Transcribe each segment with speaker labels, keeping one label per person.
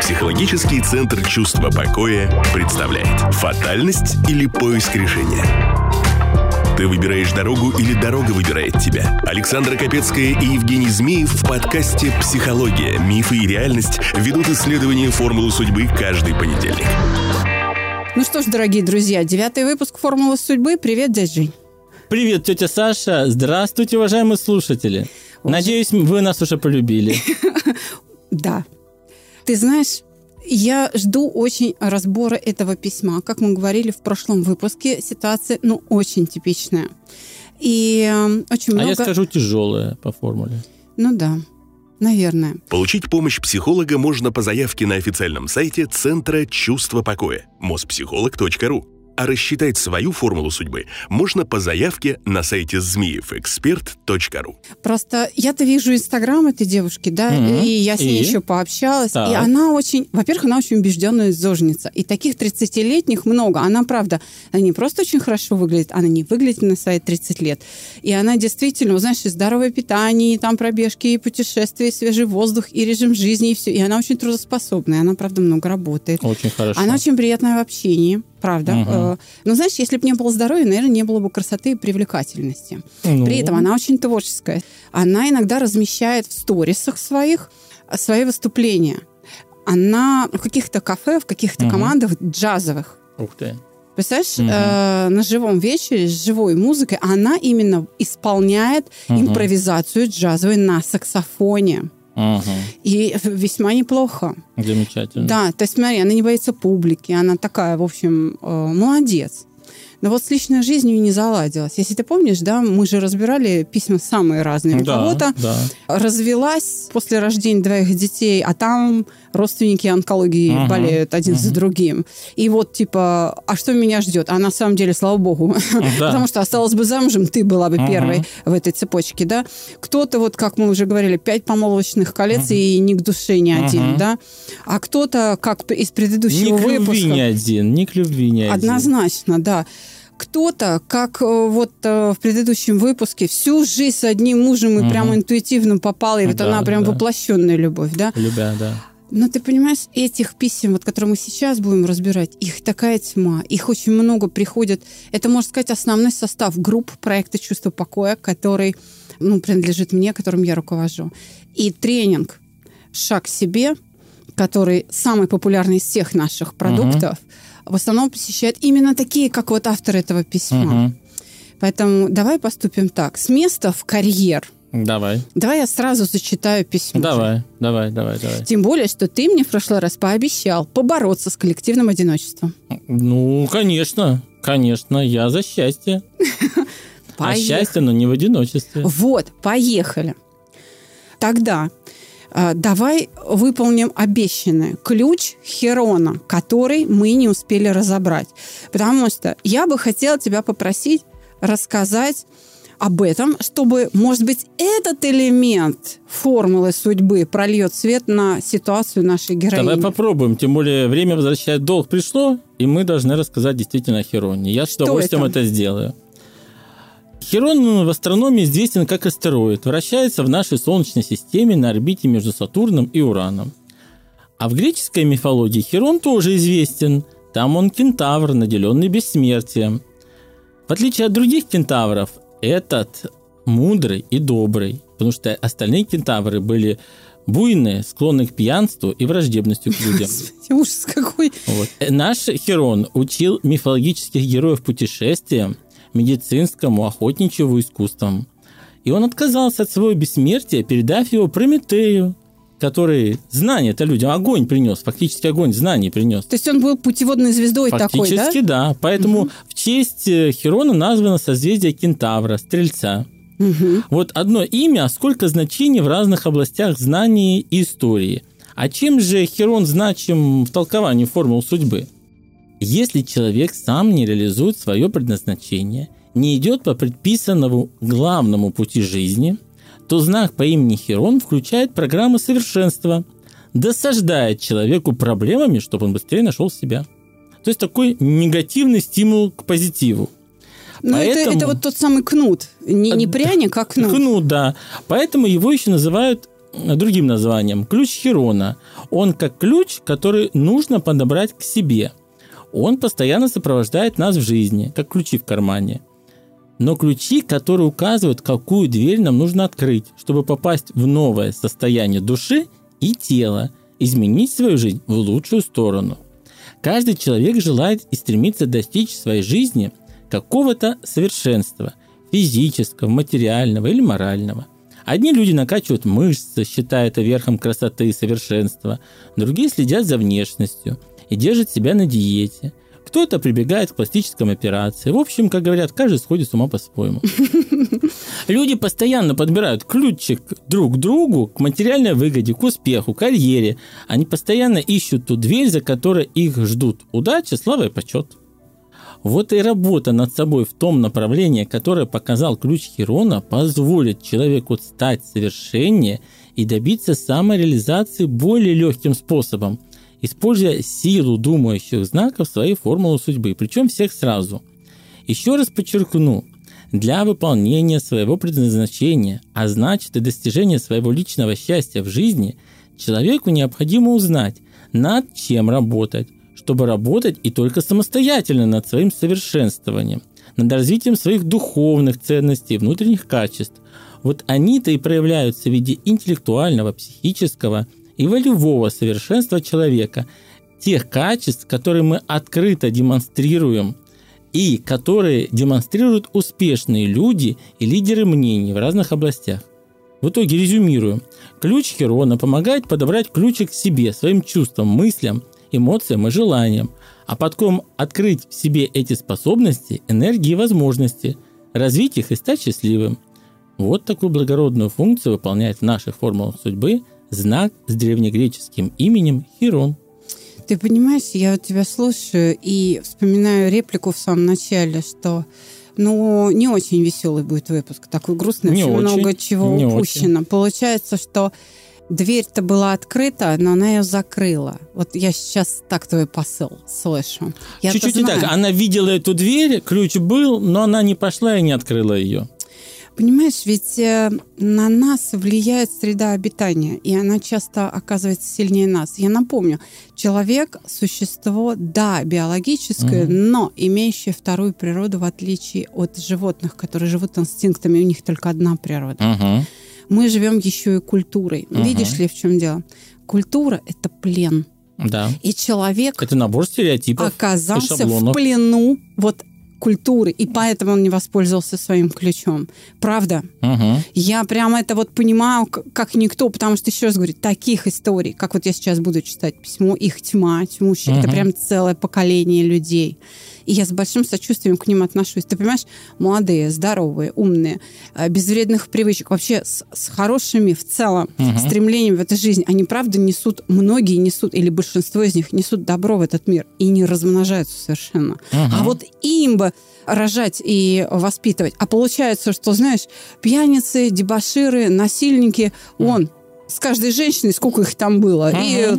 Speaker 1: Психологический центр чувства покоя представляет «Фатальность или поиск решения?» Ты выбираешь дорогу или дорога выбирает тебя? Александра Капецкая и Евгений Змеев в подкасте «Психология. Мифы и реальность» ведут исследование формулы судьбы каждый понедельник.
Speaker 2: Ну что ж, дорогие друзья, девятый выпуск «Формулы судьбы». Привет, дядь Жень.
Speaker 3: Привет, тетя Саша. Здравствуйте, уважаемые слушатели. Надеюсь, вы нас уже полюбили.
Speaker 2: Да. Ты знаешь, я жду очень разбора этого письма. Как мы говорили в прошлом выпуске, ситуация, ну, очень типичная. И э, очень много...
Speaker 3: А я скажу тяжелая по формуле.
Speaker 2: Ну да, наверное.
Speaker 1: Получить помощь психолога можно по заявке на официальном сайте Центра чувства покоя mospsycholog.ru а рассчитать свою формулу судьбы можно по заявке на сайте змеевэксперт.ру.
Speaker 2: Просто я-то вижу Инстаграм этой девушки, да,
Speaker 3: Мгм.
Speaker 2: и я с ней
Speaker 3: И?
Speaker 2: еще пообщалась,
Speaker 3: Так.
Speaker 2: и она очень, во-первых, она очень убежденная зожница, и таких 30-летних много. Она, правда, она не просто очень хорошо выглядит, она не выглядит на свои 30 лет. И она действительно, знаешь, и здоровое питание, и там пробежки, и путешествия, и свежий воздух, и режим жизни, и все. И она очень трудоспособная, она, правда, много работает.
Speaker 3: Очень хорошо.
Speaker 2: Она очень приятная в общении, правда.
Speaker 3: Мгм.
Speaker 2: Э, Но знаешь, если бы не было здоровья, наверное, не было бы красоты и привлекательности.
Speaker 3: Ну,
Speaker 2: При этом она очень творческая. Она иногда размещает в сторисах своих э, свои выступления. Она в каких-то кафе, в каких-то
Speaker 3: Мгм.
Speaker 2: командах джазовых.
Speaker 3: Ух ты.
Speaker 2: Представляешь,
Speaker 3: Мгм.
Speaker 2: э, на живом вечере с живой музыкой она именно исполняет
Speaker 3: Мгм.
Speaker 2: импровизацию джазовой на саксофоне. И весьма неплохо.
Speaker 3: Замечательно.
Speaker 2: Да, то есть смотри, она не боится публики, она такая, в общем, э, молодец. Но вот с личной жизнью не заладилась. Если ты помнишь, да, мы же разбирали письма самые разные. У
Speaker 3: Да,
Speaker 2: кого-то
Speaker 3: да.
Speaker 2: развелась после рождения двоих детей, а там родственники онкологии
Speaker 3: Мгм,
Speaker 2: болеют один за
Speaker 3: мгм.
Speaker 2: другим. И вот типа, а что меня ждет? А на самом деле, слава богу,
Speaker 3: Да.
Speaker 2: потому что осталась бы замужем, ты была бы
Speaker 3: Мгм.
Speaker 2: первой в этой цепочке, да. Кто-то, вот как мы уже говорили, пять помолвочных колец и ни к душе ни один,
Speaker 3: Мгм.
Speaker 2: да. А кто-то, как из
Speaker 3: Ни
Speaker 2: предыдущего
Speaker 3: к любви
Speaker 2: выпуска...
Speaker 3: ни один, ни к любви ни один.
Speaker 2: Однозначно, да. Кто-то, как э, вот э, в предыдущем выпуске, всю жизнь с одним мужем и
Speaker 3: Мгм.
Speaker 2: прямо интуитивно попала, и вот
Speaker 3: Да,
Speaker 2: она прям
Speaker 3: да.
Speaker 2: воплощенная любовь, да.
Speaker 3: Любя, да.
Speaker 2: Но ты понимаешь, этих писем, вот, которые мы сейчас будем разбирать, их такая тьма, их очень много приходит. Это, можно сказать, основной состав групп проекта «Чувство покоя», который ну, принадлежит мне, которым я руковожу. И тренинг «Шаг к себе», который самый популярный из всех наших продуктов, в основном посещают именно такие, как вот автор этого письма.
Speaker 3: Мгм.
Speaker 2: Поэтому давай поступим так. С места в карьер.
Speaker 3: Давай.
Speaker 2: Давай я сразу зачитаю письмо.
Speaker 3: Давай, давай, давай, давай.
Speaker 2: Тем более, что ты мне в прошлый раз пообещал побороться с коллективным одиночеством.
Speaker 3: Ну, конечно, конечно, я за счастье. А счастье, но не в одиночестве.
Speaker 2: Вот, поехали. Тогда давай выполним обещанное. Ключ Херона, который мы не успели разобрать. Потому что я бы хотела тебя попросить рассказать об этом, чтобы, может быть, этот элемент формулы судьбы прольет свет на ситуацию нашей героини.
Speaker 3: Давай попробуем. Тем более время возвращает долг пришло, и мы должны рассказать действительно о Хероне. Я с удовольствием
Speaker 2: это?
Speaker 3: это сделаю. Херон ну, в астрономии известен как астероид. Вращается в нашей Солнечной системе на орбите между Сатурном и Ураном. А в греческой мифологии Херон тоже известен. Там он кентавр, наделенный бессмертием. В отличие от других кентавров, этот мудрый и добрый, потому что остальные кентавры были буйные, склонны к пьянству и враждебностью к людям.
Speaker 2: Господи, ужас какой.
Speaker 3: Вот. Наш Херон учил мифологических героев путешествиям, медицинскому, охотничьему искусствам. И он отказался от своего бессмертия, передав его Прометею, который знания-то людям, огонь принес, фактически огонь знаний принес.
Speaker 2: То есть он был путеводной звездой такой, да?
Speaker 3: Фактически, да? Поэтому в честь э, Херона названо созвездие Кентавра, Стрельца.
Speaker 2: Мгм.
Speaker 3: Вот одно имя, а сколько значений в разных областях знаний и истории. А чем же Херон значим в толковании формул судьбы? Если человек сам не реализует свое предназначение, не идет по предписанному главному пути жизни, то знак по имени Херон включает программы совершенства, досаждает человеку проблемами, чтобы он быстрее нашел себя. То есть такой негативный стимул к позитиву.
Speaker 2: Ну, это,
Speaker 3: Поэтому-
Speaker 2: это вот тот самый кнут. Не, не
Speaker 3: А,
Speaker 2: пряник, а кнут.
Speaker 3: Кнут, да. Поэтому его еще называют другим названием – ключ Хирона. Он как ключ, который нужно подобрать к себе. Он постоянно сопровождает нас в жизни, как ключи в кармане. Но ключи, которые указывают, какую дверь нам нужно открыть, чтобы попасть в новое состояние души и тела, изменить свою жизнь в лучшую сторону. Каждый человек желает и стремится достичь в своей жизни какого-то совершенства – физического, материального или морального – Одни люди накачивают мышцы, считая это верхом красоты и совершенства, другие следят за внешностью и держат себя на диете. Кто-то прибегает к пластическим операциям. В общем, как говорят, каждый сходит с ума по-своему. Люди постоянно подбирают ключик друг к другу, к материальной выгоде, к успеху, к карьере. Они постоянно ищут ту дверь, за которой их ждут удача, слава и почет. Вот и работа над собой в том направлении, которое показал ключ Хирона, позволит человеку стать совершеннее и добиться самореализации более легким способом, используя силу думающих знаков своей формулы судьбы, причем всех сразу. Еще раз подчеркну, для выполнения своего предназначения, а значит и достижения своего личного счастья в жизни, человеку необходимо узнать, над чем работать, чтобы работать и только самостоятельно над своим совершенствованием, над развитием своих духовных ценностей, внутренних качеств. Вот они-то и проявляются в виде интеллектуального, психического и волевого совершенства человека, тех качеств, которые мы открыто демонстрируем и которые демонстрируют успешные люди и лидеры мнений в разных областях. В итоге резюмируем. Ключ Херона помогает подобрать ключик к себе, своим чувствам, мыслям – эмоциям и желаниям, а потом открыть в себе эти способности, энергии и возможности, развить их и стать счастливым. Вот такую благородную функцию выполняет в наших формулах судьбы знак с древнегреческим именем Хирон.
Speaker 2: Ты понимаешь, я вот тебя слушаю и вспоминаю реплику в самом начале, что ну, не очень веселый будет выпуск, такой грустный, не очень, много чего не упущено. Очень. Получается, что дверь-то была открыта, но она ее закрыла. Вот я сейчас так твой посыл слышу.
Speaker 3: Чуть-чуть не так. Она видела эту дверь, ключ был, но она не пошла и не открыла ее.
Speaker 2: Понимаешь, ведь э, на нас влияет среда обитания, и она часто оказывается сильнее нас. Я напомню, человек – существо, да, биологическое, mm но имеющее вторую природу, в отличие от животных, которые живут инстинктами, у них только одна природа. mm мы живем еще и культурой. Угу. Видишь ли, в чем дело? Культура – это плен.
Speaker 3: Да.
Speaker 2: И человек
Speaker 3: это набор стереотипов
Speaker 2: оказался в плену вот культуры, и поэтому он не воспользовался своим ключом. Правда?
Speaker 3: Угу.
Speaker 2: Я прямо это вот понимаю, как никто, потому что, еще раз говорю, таких историй, как вот я сейчас буду читать письмо, их тьма, тьмущая, угу. это прям целое поколение людей. И я с большим сочувствием к ним отношусь. Ты понимаешь, молодые, здоровые, умные, э, без вредных привычек, вообще с, с хорошими в целом угу. стремлениями в этой жизни, они правда несут, многие несут, или большинство из них несут добро в этот мир и не размножаются совершенно. Угу. А вот им бы рожать и воспитывать. А получается, что, знаешь, пьяницы, дебаширы, насильники, он с каждой женщиной, сколько их там было. Угу. И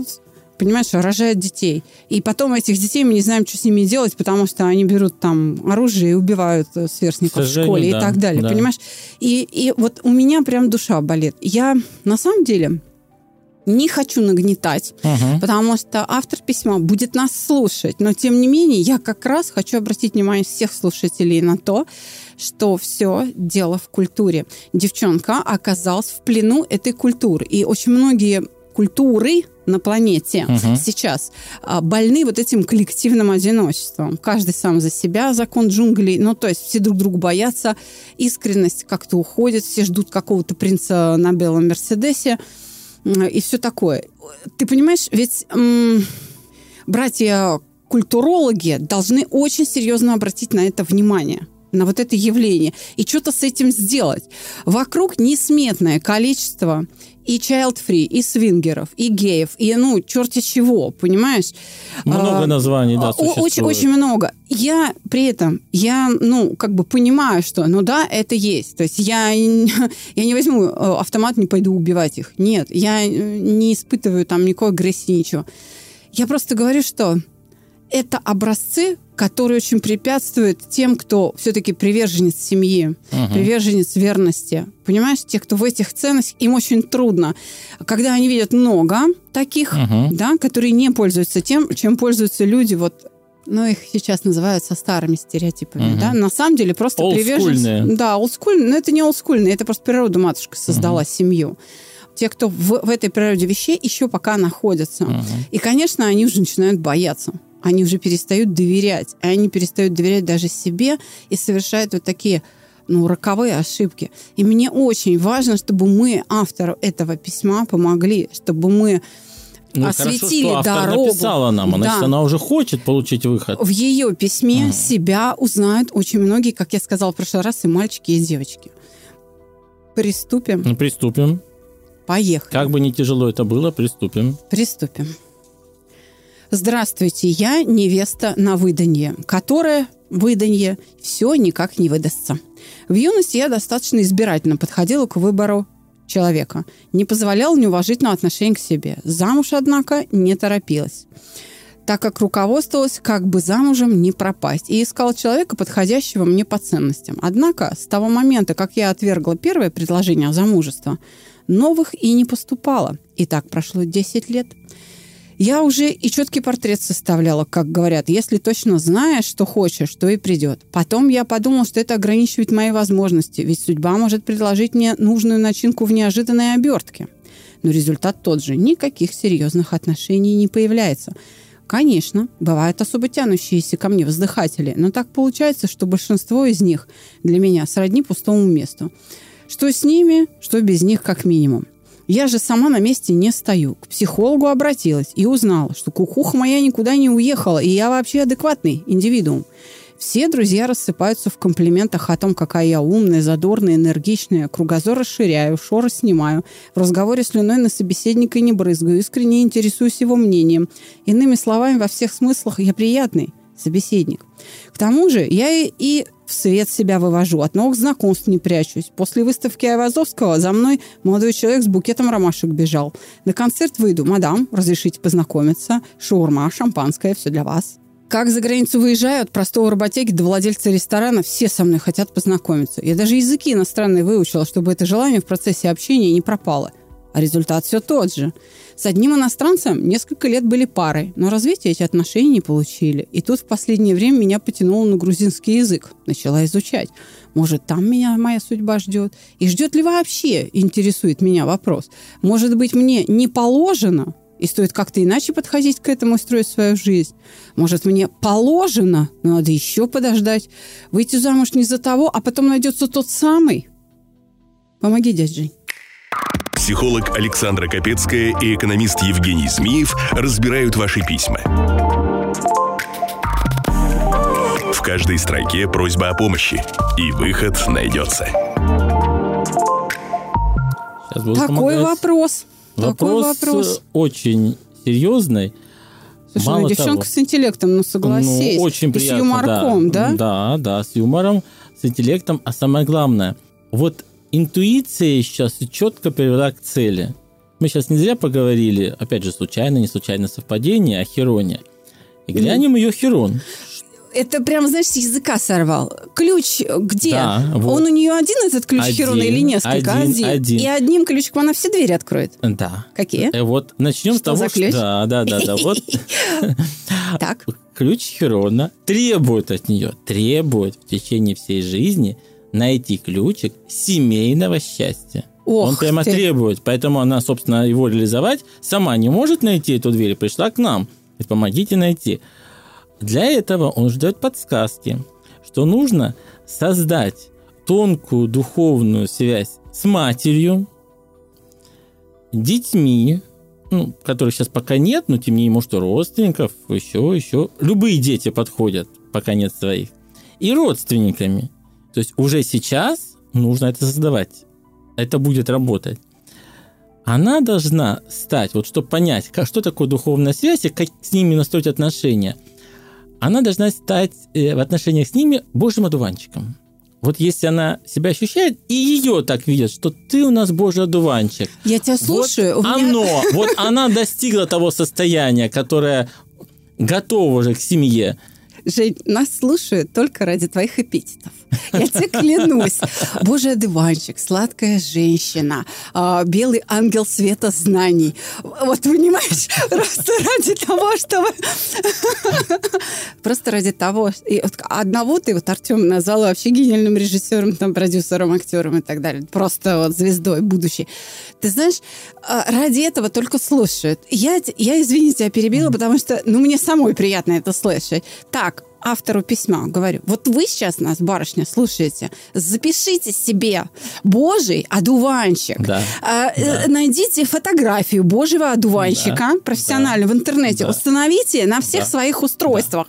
Speaker 2: понимаешь, рожает детей. И потом этих детей мы не знаем, что с ними делать, потому что они берут там оружие и убивают э, сверстников в школе да, и так далее, да. понимаешь? И, и вот у меня прям душа болит. Я на самом деле не хочу нагнетать, угу. потому что автор письма будет нас слушать. Но, тем не менее, я как раз хочу обратить внимание всех слушателей на то, что все дело в культуре. Девчонка оказалась в плену этой культуры. И очень многие культуры на планете угу. сейчас а, больны вот этим коллективным одиночеством. Каждый сам за себя, закон джунглей. Ну, то есть все друг друга боятся, искренность как-то уходит, все ждут какого-то принца на белом Мерседесе и все такое. Ты понимаешь, ведь м- братья культурологи должны очень серьезно обратить на это внимание на вот это явление и что-то с этим сделать. Вокруг несметное количество и child-free, и свингеров, и геев, и, ну, черти чего, понимаешь?
Speaker 3: Много а, названий, да,
Speaker 2: Очень, очень много. Я при этом, я, ну, как бы понимаю, что, ну да, это есть. То есть я, я не возьму э, автомат, не пойду убивать их. Нет, я э, не испытываю там никакой агрессии, ничего. Я просто говорю, что это образцы, которые очень препятствуют тем, кто все-таки приверженец семьи,
Speaker 3: Мгм.
Speaker 2: приверженец верности. Понимаешь, те, кто в этих ценностях, им очень трудно. Когда они видят много таких,
Speaker 3: Мгм.
Speaker 2: да, которые не пользуются тем, чем пользуются люди, вот, ну, их сейчас называют со старыми стереотипами,
Speaker 3: Мгм.
Speaker 2: да, на самом деле просто приверженцы. Да, олдскульные, но это не олдскульные, это просто природа матушка создала семью. Те, кто в, в этой природе вещей еще пока находятся.
Speaker 3: Мгм.
Speaker 2: И, конечно, они уже начинают бояться. Они уже перестают доверять. И они перестают доверять даже себе и совершают вот такие ну, роковые ошибки. И мне очень важно, чтобы мы автору этого письма помогли, чтобы мы
Speaker 3: Ну,
Speaker 2: осветили
Speaker 3: хорошо, что автор
Speaker 2: дорогу.
Speaker 3: написала нам, а значит,
Speaker 2: Да.
Speaker 3: она уже хочет получить выход.
Speaker 2: в ее письме
Speaker 3: Мгм.
Speaker 2: себя узнают очень многие, как я сказала в прошлый раз, и мальчики, и девочки. Приступим.
Speaker 3: Ну, приступим.
Speaker 2: Поехали.
Speaker 3: Как бы не тяжело это было, приступим.
Speaker 2: Приступим. Здравствуйте, я невеста на выданье, которая выданье все никак не выдастся. В юности я достаточно избирательно подходила к выбору человека. Не позволяла неуважительного отношения к себе. Замуж, однако, не торопилась так как руководствовалась, как бы замужем не пропасть, и искала человека, подходящего мне по ценностям. Однако, с того момента, как я отвергла первое предложение о замужестве, новых и не поступало. И так прошло 10 лет. Я уже и четкий портрет составляла, как говорят, если точно знаешь, что хочешь, то и придет. Потом я подумала, что это ограничивает мои возможности, ведь судьба может предложить мне нужную начинку в неожиданной обертке. Но результат тот же. Никаких серьезных отношений не появляется. Конечно, бывают особо тянущиеся ко мне воздыхатели, но так получается, что большинство из них для меня сродни пустому месту. Что с ними, что без них как минимум. Я же сама на месте не стою. К психологу обратилась и узнала, что кукуха моя никуда не уехала, и я вообще адекватный индивидуум. Все друзья рассыпаются в комплиментах о том, какая я умная, задорная, энергичная. Кругозор расширяю, шоры снимаю. В разговоре слюной на собеседника не брызгаю. Искренне интересуюсь его мнением. Иными словами, во всех смыслах я приятный собеседник. К тому же я и, и в свет себя вывожу, от новых знакомств не прячусь. После выставки Айвазовского за мной молодой человек с букетом ромашек бежал. На концерт выйду. Мадам, разрешите познакомиться. Шаурма, шампанское, все для вас. Как за границу выезжаю, от простого работяги до владельца ресторана, все со мной хотят познакомиться. Я даже языки иностранные выучила, чтобы это желание в процессе общения не пропало. А результат все тот же. С одним иностранцем несколько лет были парой, но развития эти отношения не получили. И тут в последнее время меня потянуло на грузинский язык. Начала изучать. Может, там меня моя судьба ждет? И ждет ли вообще, интересует меня вопрос. Может быть, мне не положено и стоит как-то иначе подходить к этому и строить свою жизнь. Может, мне положено, но надо еще подождать. Выйти замуж не за того, а потом найдется тот самый. Помоги, дядь Жень.
Speaker 1: Психолог Александра Капецкая и экономист Евгений Змеев разбирают ваши письма. В каждой строке просьба о помощи, и выход найдется.
Speaker 2: Такой
Speaker 3: помогать.
Speaker 2: вопрос. Такой
Speaker 3: Вопрос,
Speaker 2: вопрос.
Speaker 3: э, очень серьезный.
Speaker 2: Слушай,
Speaker 3: Мало
Speaker 2: ну девчонка
Speaker 3: того.
Speaker 2: с интеллектом, ну согласись.
Speaker 3: Ну, очень
Speaker 2: И
Speaker 3: приятно,
Speaker 2: с юморком, да?
Speaker 3: Да, да, с юмором, с интеллектом. А самое главное, вот интуиция сейчас четко привела к цели. Мы сейчас не зря поговорили, опять же, случайно, не случайно совпадение о Хероне. И глянем ее Херон.
Speaker 2: Это прям, знаешь, с языка сорвал. Ключ где?
Speaker 3: Да, вот.
Speaker 2: Он у нее один, этот ключ
Speaker 3: Один,
Speaker 2: Херона, или несколько?
Speaker 3: один, один.
Speaker 2: И одним ключиком она все двери откроет.
Speaker 3: Да.
Speaker 2: Какие?
Speaker 3: Э, Вот начнем с
Speaker 2: Что
Speaker 3: того,
Speaker 2: за ключ?
Speaker 3: что... Да, да, да, да. Вот
Speaker 2: Так.
Speaker 3: ключ Херона требует от нее, требует в течение всей жизни найти ключик семейного счастья.
Speaker 2: Ох
Speaker 3: Он прямо
Speaker 2: ты.
Speaker 3: требует, поэтому она, собственно, его реализовать сама не может найти эту дверь, пришла к нам. Помогите найти. Для этого он ждет подсказки, что нужно создать тонкую духовную связь с матерью, детьми, ну, которых сейчас пока нет, но тем не менее, может, родственников, еще, еще. Любые дети подходят, пока нет своих. И родственниками. То есть уже сейчас нужно это создавать. Это будет работать. Она должна стать, вот чтобы понять, как, что такое духовная связь и как с ними настроить отношения, она должна стать э, в отношениях с ними божьим одуванчиком. Вот если она себя ощущает, и ее так видят, что ты у нас божий одуванчик,
Speaker 2: Я тебя слушаю.
Speaker 3: вот
Speaker 2: меня-
Speaker 3: оно, вот она достигла того состояния, которое готова уже к семье,
Speaker 2: Жень, нас слушают только ради твоих эпитетов. Я тебе клянусь. Божий одуванчик, сладкая женщина, а, белый ангел света знаний. Вот, понимаешь, просто ради того, чтобы... Просто ради того... И одного ты, вот Артем назвал вообще гениальным режиссером, там, продюсером, актером и так далее. Просто вот звездой будущей. Ты знаешь, а, ради этого только слушают. Я, я извини, тебя перебила, потому что, ну, мне самой приятно это слышать. Так, автору письма говорю, вот вы сейчас нас, барышня, слушаете, запишите себе Божий одуванчик.
Speaker 3: Да.
Speaker 2: А, э,
Speaker 3: Да.
Speaker 2: Найдите фотографию Божьего одуванчика
Speaker 3: Да.
Speaker 2: профессионально в интернете,
Speaker 3: Да.
Speaker 2: установите на всех
Speaker 3: Да.
Speaker 2: своих устройствах,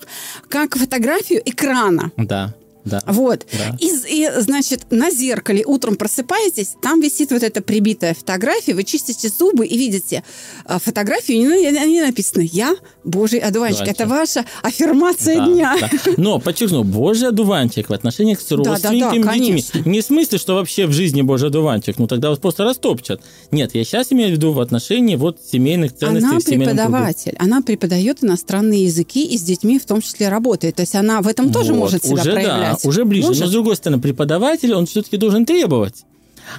Speaker 2: как фотографию экрана.
Speaker 3: Да, да.
Speaker 2: Вот.
Speaker 3: Да.
Speaker 2: И, и, значит, на зеркале утром просыпаетесь, там висит вот эта прибитая фотография, вы чистите зубы и видите а, фотографию, и на на ней написано «Я Божий одуванчик».
Speaker 3: Одуванчик.
Speaker 2: Это ваша аффирмация
Speaker 3: Да,
Speaker 2: дня.
Speaker 3: да. Но, подчеркну, Божий одуванчик в отношениях с
Speaker 2: да, да,
Speaker 3: родственниками, детьми. Не в смысле, что вообще в жизни Божий одуванчик, ну тогда вас просто растопчат. Нет, я сейчас имею в виду в отношении вот семейных ценностей
Speaker 2: Она преподаватель, она преподает иностранные языки и с детьми в том числе работает. То есть она в этом тоже
Speaker 3: Вот,
Speaker 2: может себя
Speaker 3: уже,
Speaker 2: проявлять.
Speaker 3: Да, уже ближе.
Speaker 2: Может?
Speaker 3: Но, с другой стороны, преподаватель, он все-таки должен требовать.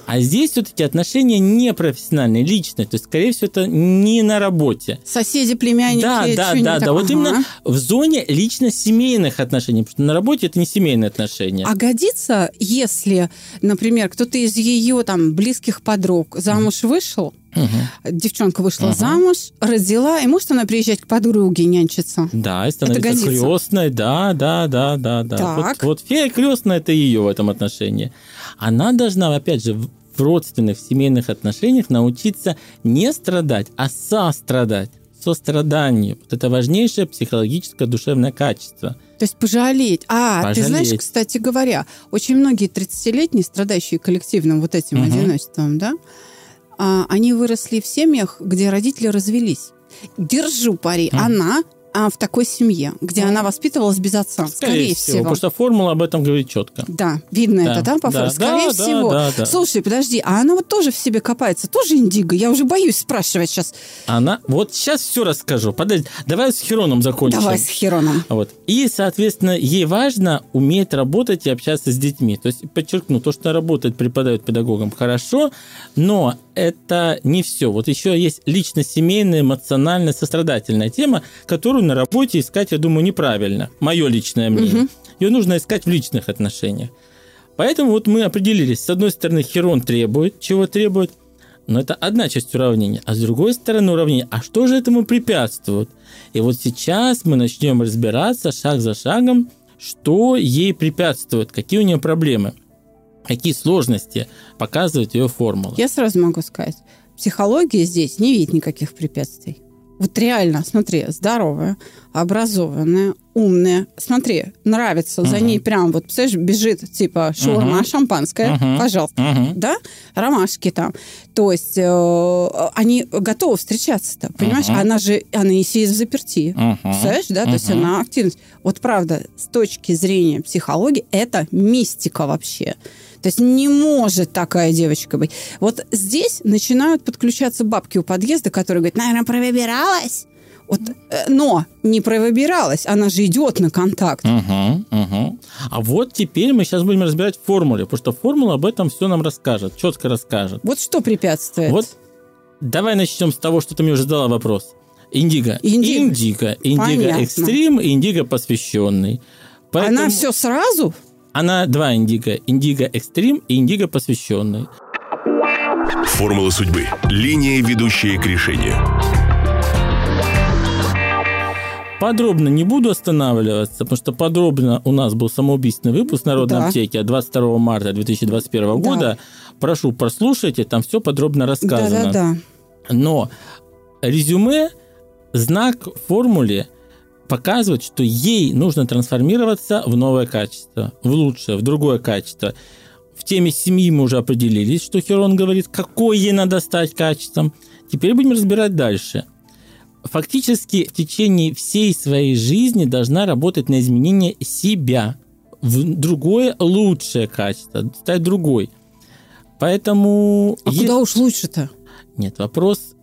Speaker 3: А здесь все-таки отношения непрофессиональные, личные. То есть, скорее всего, это не на работе.
Speaker 2: Соседи, племянники,
Speaker 3: Да, да, да, да. Вот
Speaker 2: Ага.
Speaker 3: именно в зоне лично-семейных отношений. Потому что на работе это не семейные отношения.
Speaker 2: А годится, если, например, кто-то из ее там близких подруг замуж вышел,
Speaker 3: Мгм.
Speaker 2: девчонка вышла
Speaker 3: Ага.
Speaker 2: замуж, родила, и может она приезжать к подруге нянчиться?
Speaker 3: Да, и становится крестной, да, да, да, да, да.
Speaker 2: Так.
Speaker 3: Вот, вот фея крестная это ее в этом отношении. Она должна, опять же, в родственных, в семейных отношениях научиться не страдать, а сострадать. Сострадание. Вот это важнейшее психологическое душевное качество.
Speaker 2: То есть пожалеть. А, ты знаешь,
Speaker 3: Пожалеть.
Speaker 2: кстати говоря, очень многие 30-летние, страдающие коллективным вот этим
Speaker 3: Мгм.
Speaker 2: одиночеством, да, они выросли в семьях, где родители развелись. Держу пари,
Speaker 3: Мгм.
Speaker 2: она а, в такой семье, где она воспитывалась без отца. Скорее, всего.
Speaker 3: Потому что формула об этом говорит четко.
Speaker 2: Да, видно
Speaker 3: Да,
Speaker 2: это, да, по
Speaker 3: да,
Speaker 2: форме? Скорее
Speaker 3: да, да,
Speaker 2: всего.
Speaker 3: да, да.
Speaker 2: Слушай, подожди, а она вот тоже в себе копается, тоже индиго? Я уже боюсь спрашивать сейчас.
Speaker 3: Она... Вот сейчас все расскажу. Подожди, давай с Хероном закончим.
Speaker 2: Давай с Хероном.
Speaker 3: Вот. И, соответственно, ей важно уметь работать и общаться с детьми. То есть, подчеркну, то, что работает, преподает педагогам, хорошо, но это не все. Вот еще есть лично-семейная, эмоциональная, сострадательная тема, которую на работе искать, я думаю, неправильно. Мое личное мнение. Ее нужно искать в личных отношениях. Поэтому вот мы определились. С одной стороны, Херон требует, чего требует, но это одна часть уравнения. А с другой стороны уравнения, а что же этому препятствует? И вот сейчас мы начнем разбираться шаг за шагом, что ей препятствует, какие у нее проблемы, какие сложности показывает ее формула.
Speaker 2: Я сразу могу сказать, психология здесь не видит никаких препятствий. Вот реально, смотри, здоровая, образованная, умная. Смотри, нравится, за
Speaker 3: Мгм.
Speaker 2: ней прям вот, представляешь, бежит, типа, шаурма,
Speaker 3: Мгм.
Speaker 2: шампанское,
Speaker 3: Мгм.
Speaker 2: пожалуйста.
Speaker 3: Мгм.
Speaker 2: Да, ромашки там. То есть э, они готовы встречаться-то, понимаешь?
Speaker 3: Мгм.
Speaker 2: Она же, она не сидит в заперти.
Speaker 3: Мгм.
Speaker 2: Представляешь, да? То есть она активность. Вот правда, с точки зрения психологии, это мистика вообще. То есть не может такая девочка быть. Вот здесь начинают подключаться бабки у подъезда, которые говорят, наверное, провыбиралась. Вот, э, но не провыбиралась, она же идет на контакт.
Speaker 3: Мгм, мгм. А вот теперь мы сейчас будем разбирать в формуле, потому что формула об этом все нам расскажет, четко расскажет.
Speaker 2: Вот что препятствует?
Speaker 3: Вот давай начнем с того, что ты мне уже задала вопрос. Индиго.
Speaker 2: Индиго.
Speaker 3: Индиго. Индиго экстрим индиго посвященный. Поэтому
Speaker 2: Она все сразу?
Speaker 3: Она два индиго. Индиго экстрим и индиго посвященный.
Speaker 1: Формула судьбы. Линия, ведущая к решению.
Speaker 3: Подробно не буду останавливаться, потому что подробно у нас был самоубийственный выпуск Народной
Speaker 2: Да.
Speaker 3: аптеки от 22 марта 2021
Speaker 2: Да.
Speaker 3: года. Прошу, прослушайте, там все подробно рассказано.
Speaker 2: Да-да-да.
Speaker 3: Но резюме, знак в формуле показывает, что ей нужно трансформироваться в новое качество, в лучшее, в другое качество. В теме семьи мы уже определились, что Херон говорит, какое ей надо стать качеством. Теперь будем разбирать дальше. Фактически в течение всей своей жизни должна работать на изменение себя в другое лучшее качество, стать другой. Поэтому...
Speaker 2: А
Speaker 3: есть-
Speaker 2: куда уж лучше-то?
Speaker 3: нет, вопрос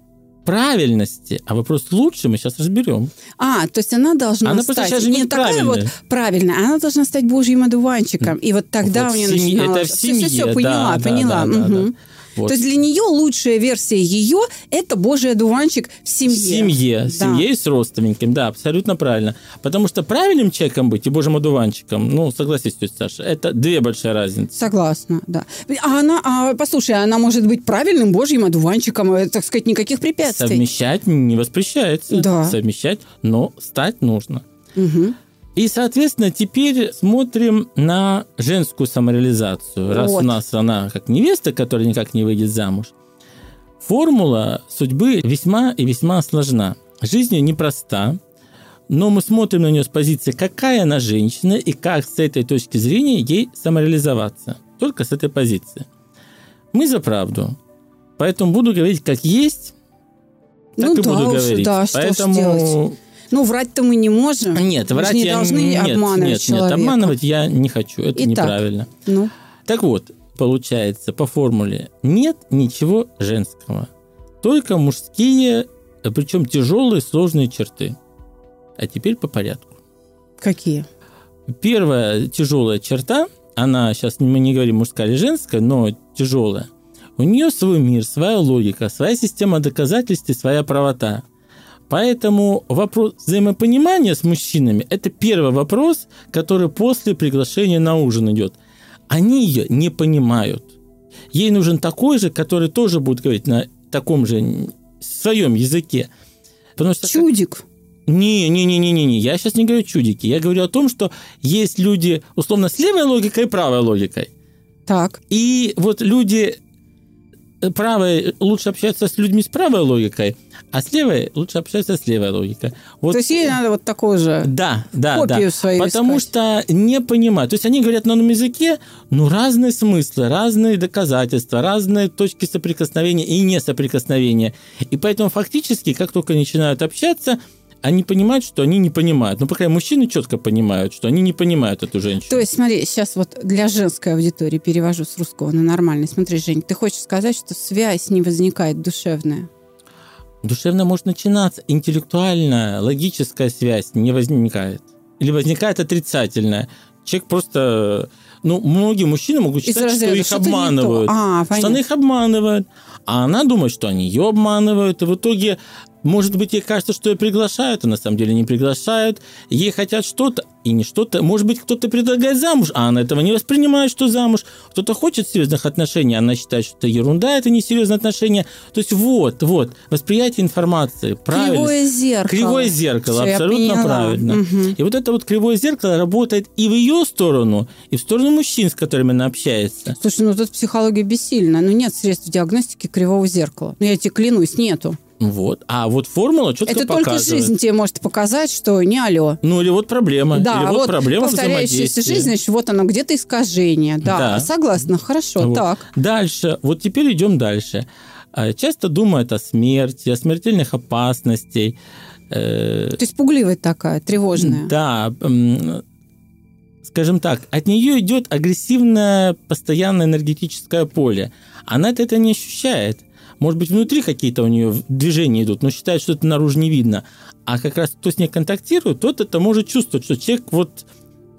Speaker 3: правильности, а вопрос лучше мы сейчас разберем.
Speaker 2: А, то есть она должна
Speaker 3: Она
Speaker 2: стать
Speaker 3: сейчас же
Speaker 2: не такая вот правильная, она должна стать божьим одуванчиком. И вот тогда
Speaker 3: Вот
Speaker 2: у нее
Speaker 3: в семье-
Speaker 2: начиналось...
Speaker 3: это в семье,
Speaker 2: все, все,
Speaker 3: да,
Speaker 2: поняла,
Speaker 3: да,
Speaker 2: поняла.
Speaker 3: да, да,
Speaker 2: мгм.
Speaker 3: да. Вот.
Speaker 2: То есть для нее лучшая версия ее – это божий одуванчик в
Speaker 3: В
Speaker 2: семье.
Speaker 3: семье, в
Speaker 2: Да.
Speaker 3: семье и с родственниками, да, абсолютно правильно. Потому что правильным человеком быть и божьим одуванчиком, ну, согласись, тетя Саша, это две большие разницы.
Speaker 2: Согласна, да. А она, а, послушай, она может быть правильным божьим одуванчиком, э, так сказать, никаких препятствий.
Speaker 3: Совмещать не воспрещается.
Speaker 2: Да.
Speaker 3: Совмещать, но стать нужно.
Speaker 2: Мгм.
Speaker 3: И, соответственно, теперь смотрим на женскую самореализацию. Раз
Speaker 2: Вот.
Speaker 3: у нас она как невеста, которая никак не выйдет замуж, формула судьбы весьма и весьма сложна. Жизнь ее непроста, но мы смотрим на нее с позиции, какая она женщина и как с этой точки зрения ей самореализоваться. Только с этой позиции. Мы за правду. Поэтому буду говорить как есть, так
Speaker 2: Ну
Speaker 3: и
Speaker 2: да
Speaker 3: буду
Speaker 2: уж,
Speaker 3: говорить.
Speaker 2: да, что
Speaker 3: Поэтому?
Speaker 2: Ну, врать-то мы не можем.
Speaker 3: нет,
Speaker 2: Мы
Speaker 3: врать
Speaker 2: не
Speaker 3: я
Speaker 2: должны
Speaker 3: нет,
Speaker 2: обманывать
Speaker 3: нет,
Speaker 2: человека.
Speaker 3: нет, обманывать я не хочу, это
Speaker 2: Итак.
Speaker 3: неправильно.
Speaker 2: Ну,
Speaker 3: Так вот, получается по формуле нет ничего женского, только мужские, причем тяжелые сложные черты. А теперь по порядку.
Speaker 2: какие?
Speaker 3: Первая тяжелая черта, она сейчас мы не говорим мужская или женская, но тяжелая. У нее свой мир, своя логика, своя система доказательств и своя правота. Поэтому вопрос взаимопонимания с мужчинами – это первый вопрос, который после приглашения на ужин идет. Они ее не понимают. Ей нужен такой же, который тоже будет говорить на таком же своем языке. Потому что
Speaker 2: Чудик.
Speaker 3: не, не, не, не, не, не. Я сейчас не говорю чудики. Я говорю о том, что есть люди, условно, с левой логикой и правой логикой.
Speaker 2: Так.
Speaker 3: И вот люди э, правые лучше общаются с людьми с правой логикой, а с левой лучше общаются с левой логикой. Вот
Speaker 2: То есть ей надо вот такой же.
Speaker 3: да, да,
Speaker 2: копию
Speaker 3: да.
Speaker 2: свою
Speaker 3: Потому
Speaker 2: искать.
Speaker 3: что не понимают. То есть они говорят на одном языке, но разные смыслы, разные доказательства, разные точки соприкосновения и несоприкосновения. И поэтому фактически, как только начинают общаться, они понимают, что они не понимают. Ну, по крайней мере, мужчины четко понимают, что они не понимают эту женщину.
Speaker 2: То есть, смотри, сейчас вот для женской аудитории перевожу с русского на нормальный. Смотри, Жень, ты хочешь сказать, что связь не возникает душевная?
Speaker 3: Душевно может начинаться, интеллектуальная, логическая связь не возникает. Или возникает отрицательная. Человек просто... Ну, многие мужчины могут считать, что
Speaker 2: разряда,
Speaker 3: их
Speaker 2: что-то не то.
Speaker 3: обманывают.
Speaker 2: А,
Speaker 3: что она их обманывает. А она думает, что они ее обманывают. И в итоге, может быть, ей кажется, что ее приглашают, а на самом деле не приглашают. Ей хотят что-то, и не что-то. Может быть, кто-то предлагает замуж, а она этого не воспринимает, что замуж. Кто-то хочет серьезных отношений, а она считает, что это ерунда, это не серьезные отношения. То есть вот, вот, восприятие информации, правильно.
Speaker 2: Кривое зеркало.
Speaker 3: Кривое зеркало,
Speaker 2: Всё, я
Speaker 3: абсолютно правильно.
Speaker 2: Мгм.
Speaker 3: И вот это вот кривое зеркало работает и в ее сторону, и в сторону мужчин, с которыми она общается.
Speaker 2: Слушай, ну тут психология бессильна. Ну нет средств диагностики кривого зеркала. Ну я тебе клянусь, нету.
Speaker 3: Вот. А вот формула четко
Speaker 2: Это только
Speaker 3: показывает.
Speaker 2: жизнь тебе может показать, что не алло.
Speaker 3: Ну или вот проблема.
Speaker 2: Да,
Speaker 3: или вот,
Speaker 2: вот
Speaker 3: проблема
Speaker 2: повторяющаяся жизнь, значит, вот оно, где-то искажение. Да,
Speaker 3: Да.
Speaker 2: согласна, хорошо,
Speaker 3: Вот.
Speaker 2: так.
Speaker 3: Дальше. Вот теперь идем дальше. А, Часто думают о смерти, о смертельных опасностей. Э,
Speaker 2: То есть пугливая такая, тревожная.
Speaker 3: Да, скажем так, от нее идет агрессивное постоянное энергетическое поле. Она это не ощущает. Может быть, внутри какие-то у нее движения идут, но считает, что это наружу не видно. А как раз кто с ней контактирует, тот это может чувствовать, что человек вот...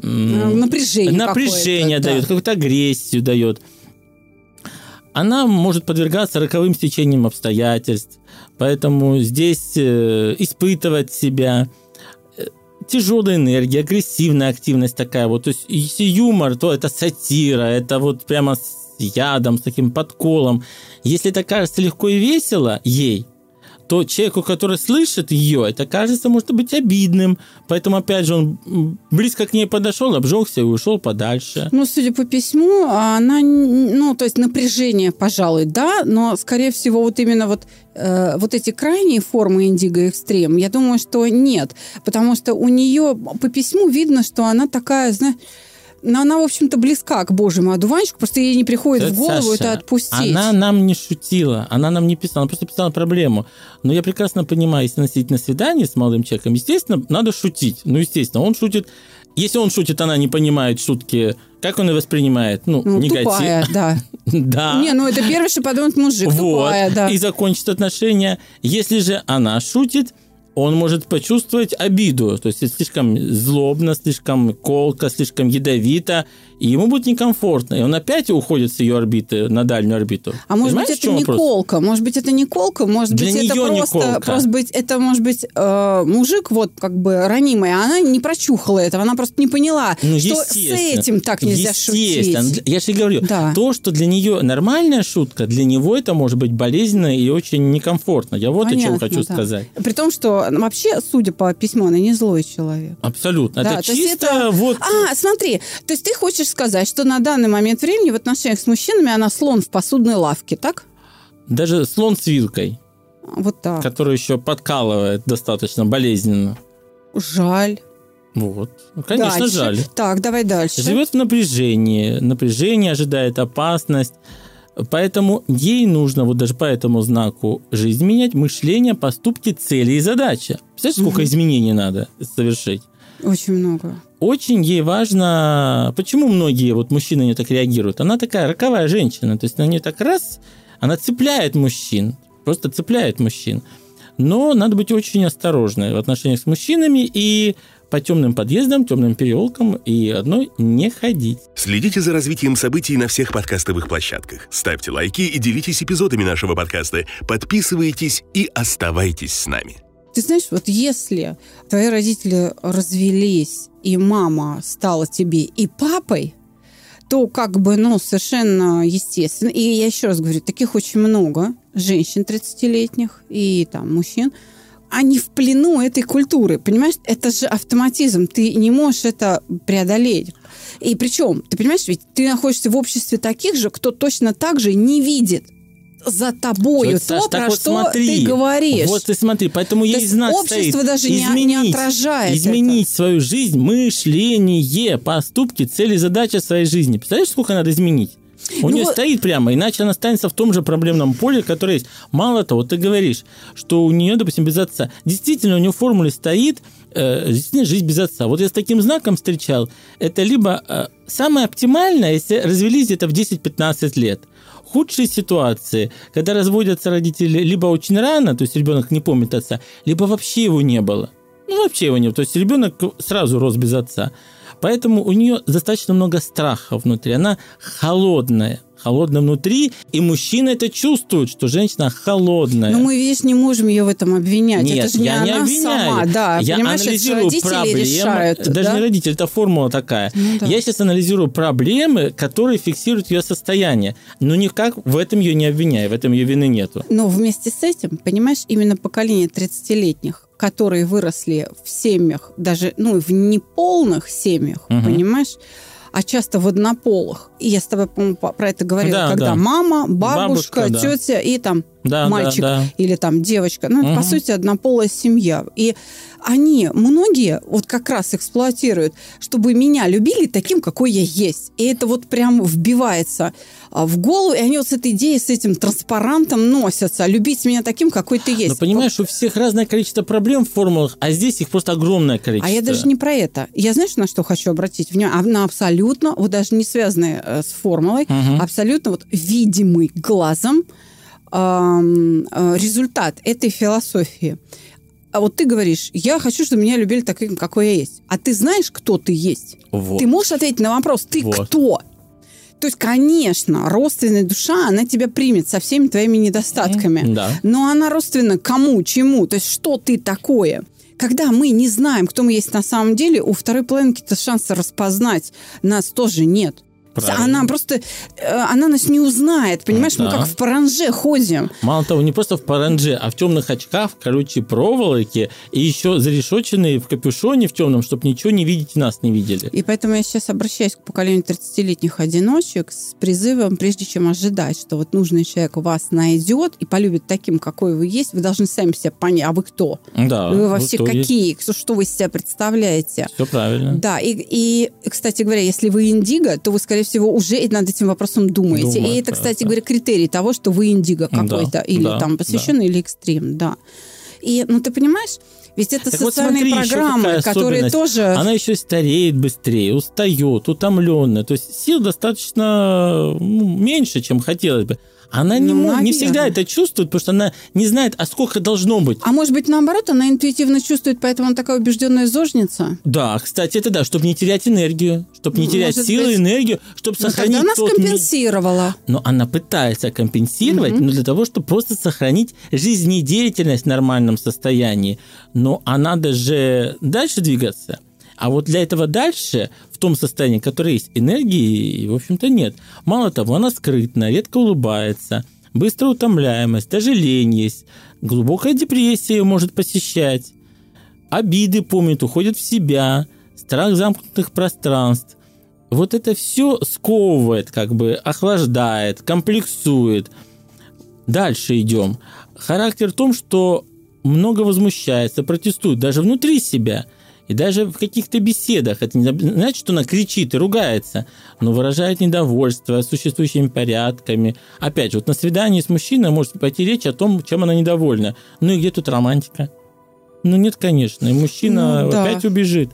Speaker 2: Ну, Напряжение
Speaker 3: напряжение
Speaker 2: какое-то, да.
Speaker 3: дает, какую-то агрессию дает. Она может подвергаться роковым стечениям обстоятельств, поэтому здесь э, испытывать себя, э, тяжелая энергия, агрессивная активность такая вот, то есть если юмор, то это сатира, это вот прямо ядом, с таким подколом. Если это кажется легко и весело ей, то человеку, который слышит ее, это кажется, может быть, обидным. Поэтому, опять же, он близко к ней подошел, обжегся и ушел подальше.
Speaker 2: Ну, судя по письму, она, ну, то есть напряжение, пожалуй, да, но, скорее всего, вот именно вот, э, вот эти крайние формы индиго экстрем, я думаю, что нет, потому что у нее по письму видно, что она такая, знаешь, но она, в общем-то, близка к божьему одуванчику, просто ей не приходит в
Speaker 3: Тетя
Speaker 2: голову
Speaker 3: Саша,
Speaker 2: это отпустить.
Speaker 3: Она нам не шутила, она нам не писала, она просто писала проблему. Но я прекрасно понимаю, если носить на свидание с молодым человеком, естественно, надо шутить. Ну, естественно, он шутит Если он шутит, она не понимает шутки, как он и воспринимает? Ну,
Speaker 2: Ну,
Speaker 3: негатив.
Speaker 2: тупая, да.
Speaker 3: Да.
Speaker 2: Не, ну это первый, что подумает мужик,
Speaker 3: вот.
Speaker 2: тупая, да.
Speaker 3: И закончит отношения. Если же она шутит, он может почувствовать обиду. То есть, слишком злобно, слишком колко, слишком ядовито, и ему будет некомфортно. И он опять уходит с ее орбиты на дальнюю орбиту.
Speaker 2: А может
Speaker 3: Понимаешь,
Speaker 2: быть, это не
Speaker 3: вопрос?
Speaker 2: колка, может быть, это не колка, может
Speaker 3: Для
Speaker 2: быть, это просто, просто быть, это может быть э, мужик вот как бы ранимый, а она не прочухала этого, она просто не поняла,
Speaker 3: Ну,
Speaker 2: что с этим так нельзя
Speaker 3: Естественно.
Speaker 2: шутить.
Speaker 3: Я же говорю,
Speaker 2: Да.
Speaker 3: то, что для нее нормальная шутка, для него это может быть болезненно и очень некомфортно. Я вот о чем
Speaker 2: Понятно,
Speaker 3: хочу
Speaker 2: да.
Speaker 3: сказать.
Speaker 2: При том, что ну, вообще, судя по письму, она не злой человек.
Speaker 3: Абсолютно.
Speaker 2: Да,
Speaker 3: это чисто
Speaker 2: это-
Speaker 3: вот...
Speaker 2: А, смотри, то есть ты хочешь сказать, что на данный момент времени в отношениях с мужчинами она слон в посудной лавке, так?
Speaker 3: Даже слон с вилкой,
Speaker 2: Вот так.
Speaker 3: который еще подкалывает достаточно болезненно.
Speaker 2: Жаль.
Speaker 3: Вот. Ну, Конечно,
Speaker 2: Дальше.
Speaker 3: жаль.
Speaker 2: Так, давай дальше.
Speaker 3: Живет в напряжении. Напряжение ожидает опасность. Поэтому ей нужно вот даже по этому знаку жизнь менять мышление, поступки, цели и задачи. Представляешь, сколько изменений надо совершить?
Speaker 2: Очень много.
Speaker 3: Очень ей важно, почему многие вот мужчины нее так реагируют. Она такая роковая женщина, то есть на нее так раз, она цепляет мужчин, просто цепляет мужчин. Но надо быть очень осторожной в отношениях с мужчинами и по темным подъездам, темным переулкам и одной не ходить.
Speaker 1: Следите за развитием событий на всех подкастовых площадках. Ставьте лайки и делитесь эпизодами нашего подкаста. Подписывайтесь и оставайтесь с нами.
Speaker 2: Ты знаешь, вот если твои родители развелись, и мама стала тебе и папой, то как бы, ну, совершенно естественно. И я еще раз говорю, таких очень много женщин 30-летних и там мужчин, они в плену этой культуры, понимаешь? Это же автоматизм, ты не можешь это преодолеть. И причем, ты понимаешь, ведь ты находишься в обществе таких же, кто точно так же не видит за тобою
Speaker 3: Вот,
Speaker 2: то,
Speaker 3: Саш,
Speaker 2: про
Speaker 3: вот
Speaker 2: что
Speaker 3: смотри.
Speaker 2: ты говоришь.
Speaker 3: Вот ты смотри, поэтому
Speaker 2: То
Speaker 3: ей
Speaker 2: есть
Speaker 3: знак
Speaker 2: общество
Speaker 3: стоит.
Speaker 2: даже не- не отражает
Speaker 3: Изменить свою жизнь, мышление, поступки, цели, задачи своей жизни. Представляешь, сколько надо изменить? У
Speaker 2: Ну
Speaker 3: нее
Speaker 2: вот-
Speaker 3: стоит прямо, иначе она останется в том же проблемном поле, которое есть. Мало того, ты говоришь, что у нее, допустим, без отца. Действительно, у нее в формуле стоит э, действительно жизнь без отца. Вот я с таким знаком встречал. Это либо э, самое оптимальное, если развелись где-то в 10-15 лет. Худшие ситуации, когда разводятся родители либо очень рано, то есть ребенок не помнит отца, либо вообще его не было. Ну, вообще его нет. То есть ребенок сразу рос без отца. Поэтому у нее достаточно много страха внутри. Она холодная. Холодная внутри, и мужчина это чувствует, что женщина холодная.
Speaker 2: Но мы, видишь, не можем ее в этом обвинять.
Speaker 3: Нет,
Speaker 2: это же не
Speaker 3: я не
Speaker 2: она
Speaker 3: обвиняю.
Speaker 2: сама, да.
Speaker 3: я анализирую проблемы.
Speaker 2: решают.
Speaker 3: Даже
Speaker 2: да?
Speaker 3: не родители, это формула такая.
Speaker 2: Ну да.
Speaker 3: Я сейчас анализирую проблемы, которые фиксируют ее состояние. Но никак в этом ее не обвиняю, в этом ее вины нету.
Speaker 2: Но вместе с этим, понимаешь, именно поколение 30-летних, которые выросли в семьях, даже ну, в неполных семьях,
Speaker 3: Мгм.
Speaker 2: понимаешь, а часто в однополых. И я с тобой, по-моему, по- про это говорила,
Speaker 3: Да,
Speaker 2: когда
Speaker 3: да.
Speaker 2: мама, бабушка,
Speaker 3: Бабушка, да.
Speaker 2: тетя и там
Speaker 3: Да,
Speaker 2: мальчик
Speaker 3: да, да.
Speaker 2: или там девочка. Ну, это, по сути, однополая семья. И они, многие, вот как раз эксплуатируют, чтобы меня любили таким, какой я есть. И это вот прям вбивается в голову, и они вот с этой идеей, с этим транспарантом носятся. Любить меня таким, какой ты есть.
Speaker 3: Но понимаешь, у всех разное количество проблем в формулах, а здесь их просто огромное количество.
Speaker 2: А я даже не про это. Я знаешь, на что хочу обратить внимание? А На абсолютно, вот даже не связанные э, с формулой,
Speaker 3: Мгм.
Speaker 2: абсолютно вот видимый глазом э, результат этой философии. А вот ты говоришь, я хочу, чтобы меня любили таким, какой я есть. А ты знаешь, кто ты есть?
Speaker 3: Вот.
Speaker 2: Ты можешь ответить на вопрос, ты
Speaker 3: Вот.
Speaker 2: кто? То есть, конечно, родственная душа, она тебя примет со всеми твоими недостатками.
Speaker 3: Да.
Speaker 2: Но она родственна кому, чему? То есть, что ты такое? Когда мы не знаем, кто мы есть на самом деле, у второй половинки-то шанса распознать нас тоже нет.
Speaker 3: Правильно.
Speaker 2: Она просто, э, она нас не узнает, понимаешь? Мы
Speaker 3: Да.
Speaker 2: как в паранже ходим.
Speaker 3: Мало того, не просто в паранже, а в темных очках, в колючей проволоке, и еще зарешоченные в капюшоне в темном, чтобы ничего не видеть и нас не видели.
Speaker 2: И поэтому я сейчас обращаюсь к поколению 30-летних одиночек с призывом, прежде чем ожидать, что вот нужный человек вас найдет и полюбит таким, какой вы есть, вы должны сами себя понять, а вы кто?
Speaker 3: Да.
Speaker 2: вы во
Speaker 3: в
Speaker 2: все
Speaker 3: итоге
Speaker 2: какие? Что, что вы из себя представляете?
Speaker 3: Все правильно.
Speaker 2: Да, и, и, кстати говоря, если вы индиго, то вы, скорее всего, уже и над этим вопросом думаете.
Speaker 3: Думаю,
Speaker 2: и это,
Speaker 3: да,
Speaker 2: кстати
Speaker 3: да.
Speaker 2: говоря, критерий того, что вы индиго
Speaker 3: Да,
Speaker 2: какой-то, или
Speaker 3: да,
Speaker 2: там посвященный, или экстрим, да. И, ну, ты понимаешь, Ведь это
Speaker 3: Так вот
Speaker 2: социальные
Speaker 3: смотри, еще
Speaker 2: программы, которые тоже...
Speaker 3: Она еще стареет быстрее, устает, утомленная. То есть сил достаточно ну, меньше, чем хотелось бы. Она не,
Speaker 2: Ну,
Speaker 3: не всегда это чувствует, потому что она не знает, а сколько должно быть.
Speaker 2: А может быть, наоборот, она интуитивно чувствует, поэтому она такая убежденная зожница?
Speaker 3: Да, кстати, это да, чтобы не терять энергию, чтобы не
Speaker 2: Ну,
Speaker 3: терять
Speaker 2: может
Speaker 3: силы,
Speaker 2: быть.
Speaker 3: энергию, чтобы
Speaker 2: Ну,
Speaker 3: сохранить
Speaker 2: тогда она
Speaker 3: тот
Speaker 2: скомпенсировала.
Speaker 3: Но она пытается компенсировать, но для того, чтобы просто сохранить жизнедеятельность в нормальном состоянии. Но а надо же дальше двигаться. А вот для этого дальше, в том состоянии, которое есть, энергии, в общем-то, нет. Мало того, она скрытна, редко улыбается, быстрая утомляемость, даже лень есть, глубокая депрессия ее может посещать, обиды помнит, уходит в себя, страх замкнутых пространств. Вот это все сковывает, как бы охлаждает, комплексует. Дальше идем. Характер в том, что много возмущается, протестует, даже внутри себя. И даже в каких-то беседах, это не значит, что она кричит и ругается, но выражает недовольство существующими порядками. Опять же, вот на свидании с мужчиной может пойти речь о том, чем она недовольна. Ну и где тут романтика? Ну нет, конечно, и мужчина
Speaker 2: Ну, да.
Speaker 3: опять убежит.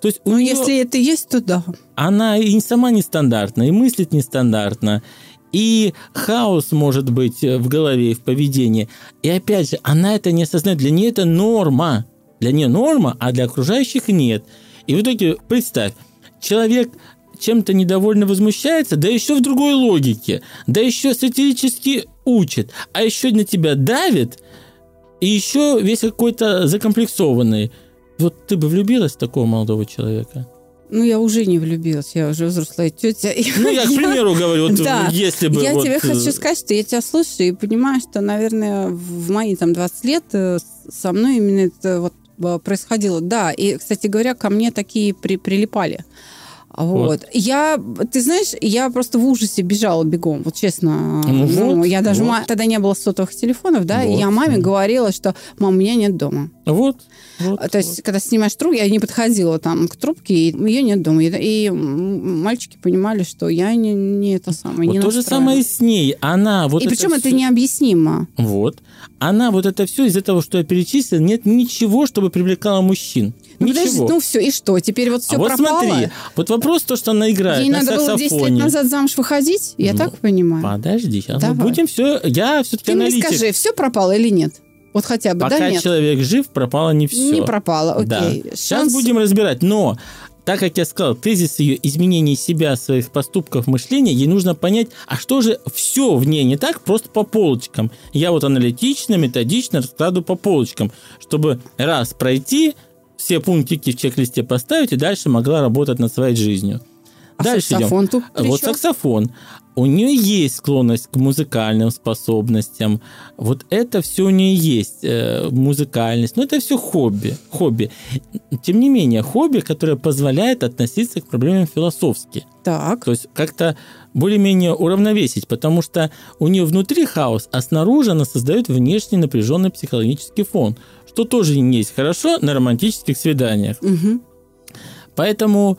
Speaker 3: То есть
Speaker 2: Ну,
Speaker 3: неё-
Speaker 2: если это есть, то да.
Speaker 3: она и сама нестандартна, и мыслит нестандартно, и хаос может быть в голове и в поведении. И опять же, она это не осознает. Для нее это норма. Для нее норма, а для окружающих нет. И в итоге, представь, человек чем-то недовольно возмущается, да еще в другой логике, да еще сатирически учит, а еще на тебя давит, и еще весь какой-то закомплексованный. Вот ты бы влюбилась в такого молодого человека?
Speaker 2: Ну, я уже не влюбилась, я уже взрослая тетя.
Speaker 3: Ну, я, к примеру, говорю, вот,
Speaker 2: Да.
Speaker 3: если бы...
Speaker 2: Я
Speaker 3: вот,
Speaker 2: тебе
Speaker 3: э,
Speaker 2: хочу сказать, что я тебя слушаю и понимаю, что, наверное, в мои там 20 лет э, со мной именно это вот происходило. Да, и, кстати говоря, ко мне такие при- прилипали. Вот. Я, ты знаешь, я просто в ужасе бежала бегом, вот честно.
Speaker 3: Ну вот,
Speaker 2: я даже
Speaker 3: вот.
Speaker 2: ма- тогда не было сотовых телефонов, да, и
Speaker 3: Вот,
Speaker 2: я маме говорила, что мам, меня нет дома.
Speaker 3: Вот, вот.
Speaker 2: То есть, когда снимаешь трубку, я не подходила там к трубке, и ее нет дома. И, и мальчики понимали, что я не, не это самое,
Speaker 3: Вот
Speaker 2: не
Speaker 3: то же
Speaker 2: настраиваю.
Speaker 3: самое и с ней. Она вот
Speaker 2: и причем это
Speaker 3: всё-
Speaker 2: необъяснимо.
Speaker 3: Вот. Она вот это все из-за того, что я перечислил, нет ничего, чтобы привлекало мужчин.
Speaker 2: Ну,
Speaker 3: ничего.
Speaker 2: подожди, ну все, и что? Теперь вот все
Speaker 3: а вот
Speaker 2: пропало?
Speaker 3: смотри, вот вопрос то, что она играет
Speaker 2: Ей
Speaker 3: на
Speaker 2: надо было 10 лет
Speaker 3: саксофоне.
Speaker 2: назад замуж выходить? Я
Speaker 3: Ну,
Speaker 2: так понимаю.
Speaker 3: Подожди, сейчас мы
Speaker 2: Давай.
Speaker 3: будем все. Я все-таки
Speaker 2: Ты мне скажи, все пропало или нет? Вот хотя бы,
Speaker 3: Пока
Speaker 2: да, нет?
Speaker 3: человек жив, пропало не все.
Speaker 2: Не пропало, окей.
Speaker 3: Да. Сейчас
Speaker 2: Шанс-
Speaker 3: будем разбирать. Но, так как я сказал, тезис ее изменения себя, своих поступков, мышления, ей нужно понять, а что же все в ней не так, просто по полочкам. Я вот аналитично, методично раскладываю по полочкам, чтобы раз пройти, все пунктики в чек-листе поставить и дальше могла работать над своей жизнью.
Speaker 2: А
Speaker 3: дальше идем.
Speaker 2: тут
Speaker 3: Вот саксофон. У нее есть склонность к музыкальным способностям. Вот это все у нее есть, э, музыкальность. Но это все хобби. Хобби. Тем не менее, хобби, которое позволяет относиться к проблемам философски.
Speaker 2: Так.
Speaker 3: То есть как-то более-менее уравновесить, потому что у нее внутри хаос, а снаружи она создает внешний напряженный психологический фон, что тоже не есть хорошо на романтических свиданиях.
Speaker 2: Мгм.
Speaker 3: Поэтому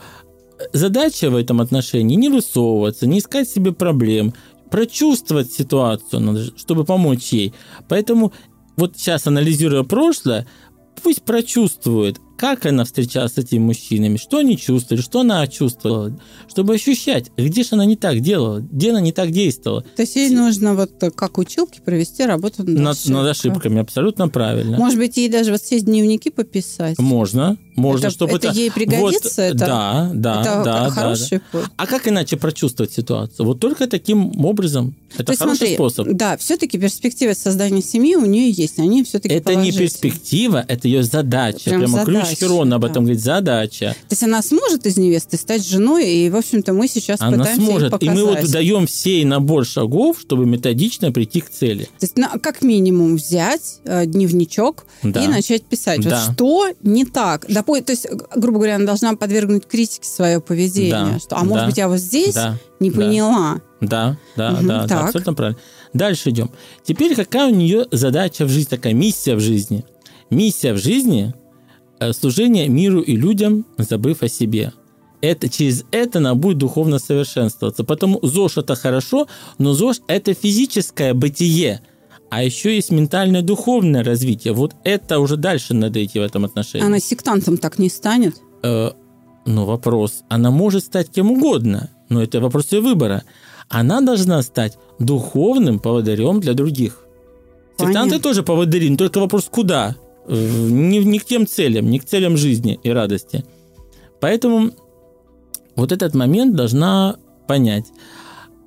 Speaker 3: задача в этом отношении не высовываться, не искать себе проблем, прочувствовать ситуацию, чтобы помочь ей. Поэтому вот сейчас, анализируя прошлое, пусть прочувствует, как она встречалась с этими мужчинами, что они чувствовали, что она чувствовала, чтобы ощущать, где же она не так делала, где она не так действовала.
Speaker 2: То есть ей нужно вот э, как училки провести работу над,
Speaker 3: Над,
Speaker 2: ошибкой.
Speaker 3: над ошибками, абсолютно правильно.
Speaker 2: Может быть, ей даже вот все дневники пописать.
Speaker 3: Можно, можно,
Speaker 2: Это-
Speaker 3: чтобы
Speaker 2: это ей пригодится?
Speaker 3: Вот,
Speaker 2: Это-
Speaker 3: да, да,
Speaker 2: Это
Speaker 3: да, да,
Speaker 2: хороший
Speaker 3: да.
Speaker 2: путь.
Speaker 3: А как иначе прочувствовать ситуацию? Вот только таким образом. Это
Speaker 2: То
Speaker 3: хороший
Speaker 2: смотри,
Speaker 3: способ.
Speaker 2: Да, все-таки перспектива создания семьи у нее есть. Они все-таки
Speaker 3: Это не перспектива, это ее задача.
Speaker 2: Прям
Speaker 3: Прямо ключ Херона об
Speaker 2: да.
Speaker 3: этом говорит. Задача.
Speaker 2: То есть она сможет из невесты стать женой, и, в общем-то, мы сейчас
Speaker 3: Она
Speaker 2: пытаемся
Speaker 3: сможет. И
Speaker 2: показать.
Speaker 3: мы вот даем всей набор шагов, чтобы методично прийти к цели.
Speaker 2: То есть, на- как минимум, взять э, дневничок
Speaker 3: Да.
Speaker 2: и начать писать.
Speaker 3: Да.
Speaker 2: Вот что не так? Допу- то есть, грубо говоря, она должна подвергнуть критике свое поведение.
Speaker 3: Да.
Speaker 2: Что, а может
Speaker 3: Да.
Speaker 2: быть, я вот здесь
Speaker 3: Да.
Speaker 2: не
Speaker 3: Да.
Speaker 2: поняла.
Speaker 3: Да, да,
Speaker 2: Мгм,
Speaker 3: да, да, абсолютно правильно. Дальше идем. Теперь какая у нее задача в жизни, такая миссия в жизни? Миссия в жизни служение миру и людям, забыв о себе. Это, через это она будет духовно совершенствоваться. Потому ЗОЖ это хорошо, но ЗОЖ это физическое бытие. А еще есть ментальное духовное развитие. Вот это уже дальше надо идти в этом отношении.
Speaker 2: Она сектантом так не станет?
Speaker 3: Э, ну, вопрос. Она может стать кем угодно, но это вопрос ее выбора. Она должна стать духовным поводырем для других. Понятно. Сектанты тоже поводыри, но только вопрос куда? Не, не к тем целям, не к целям жизни и радости. Поэтому вот этот момент должна понять.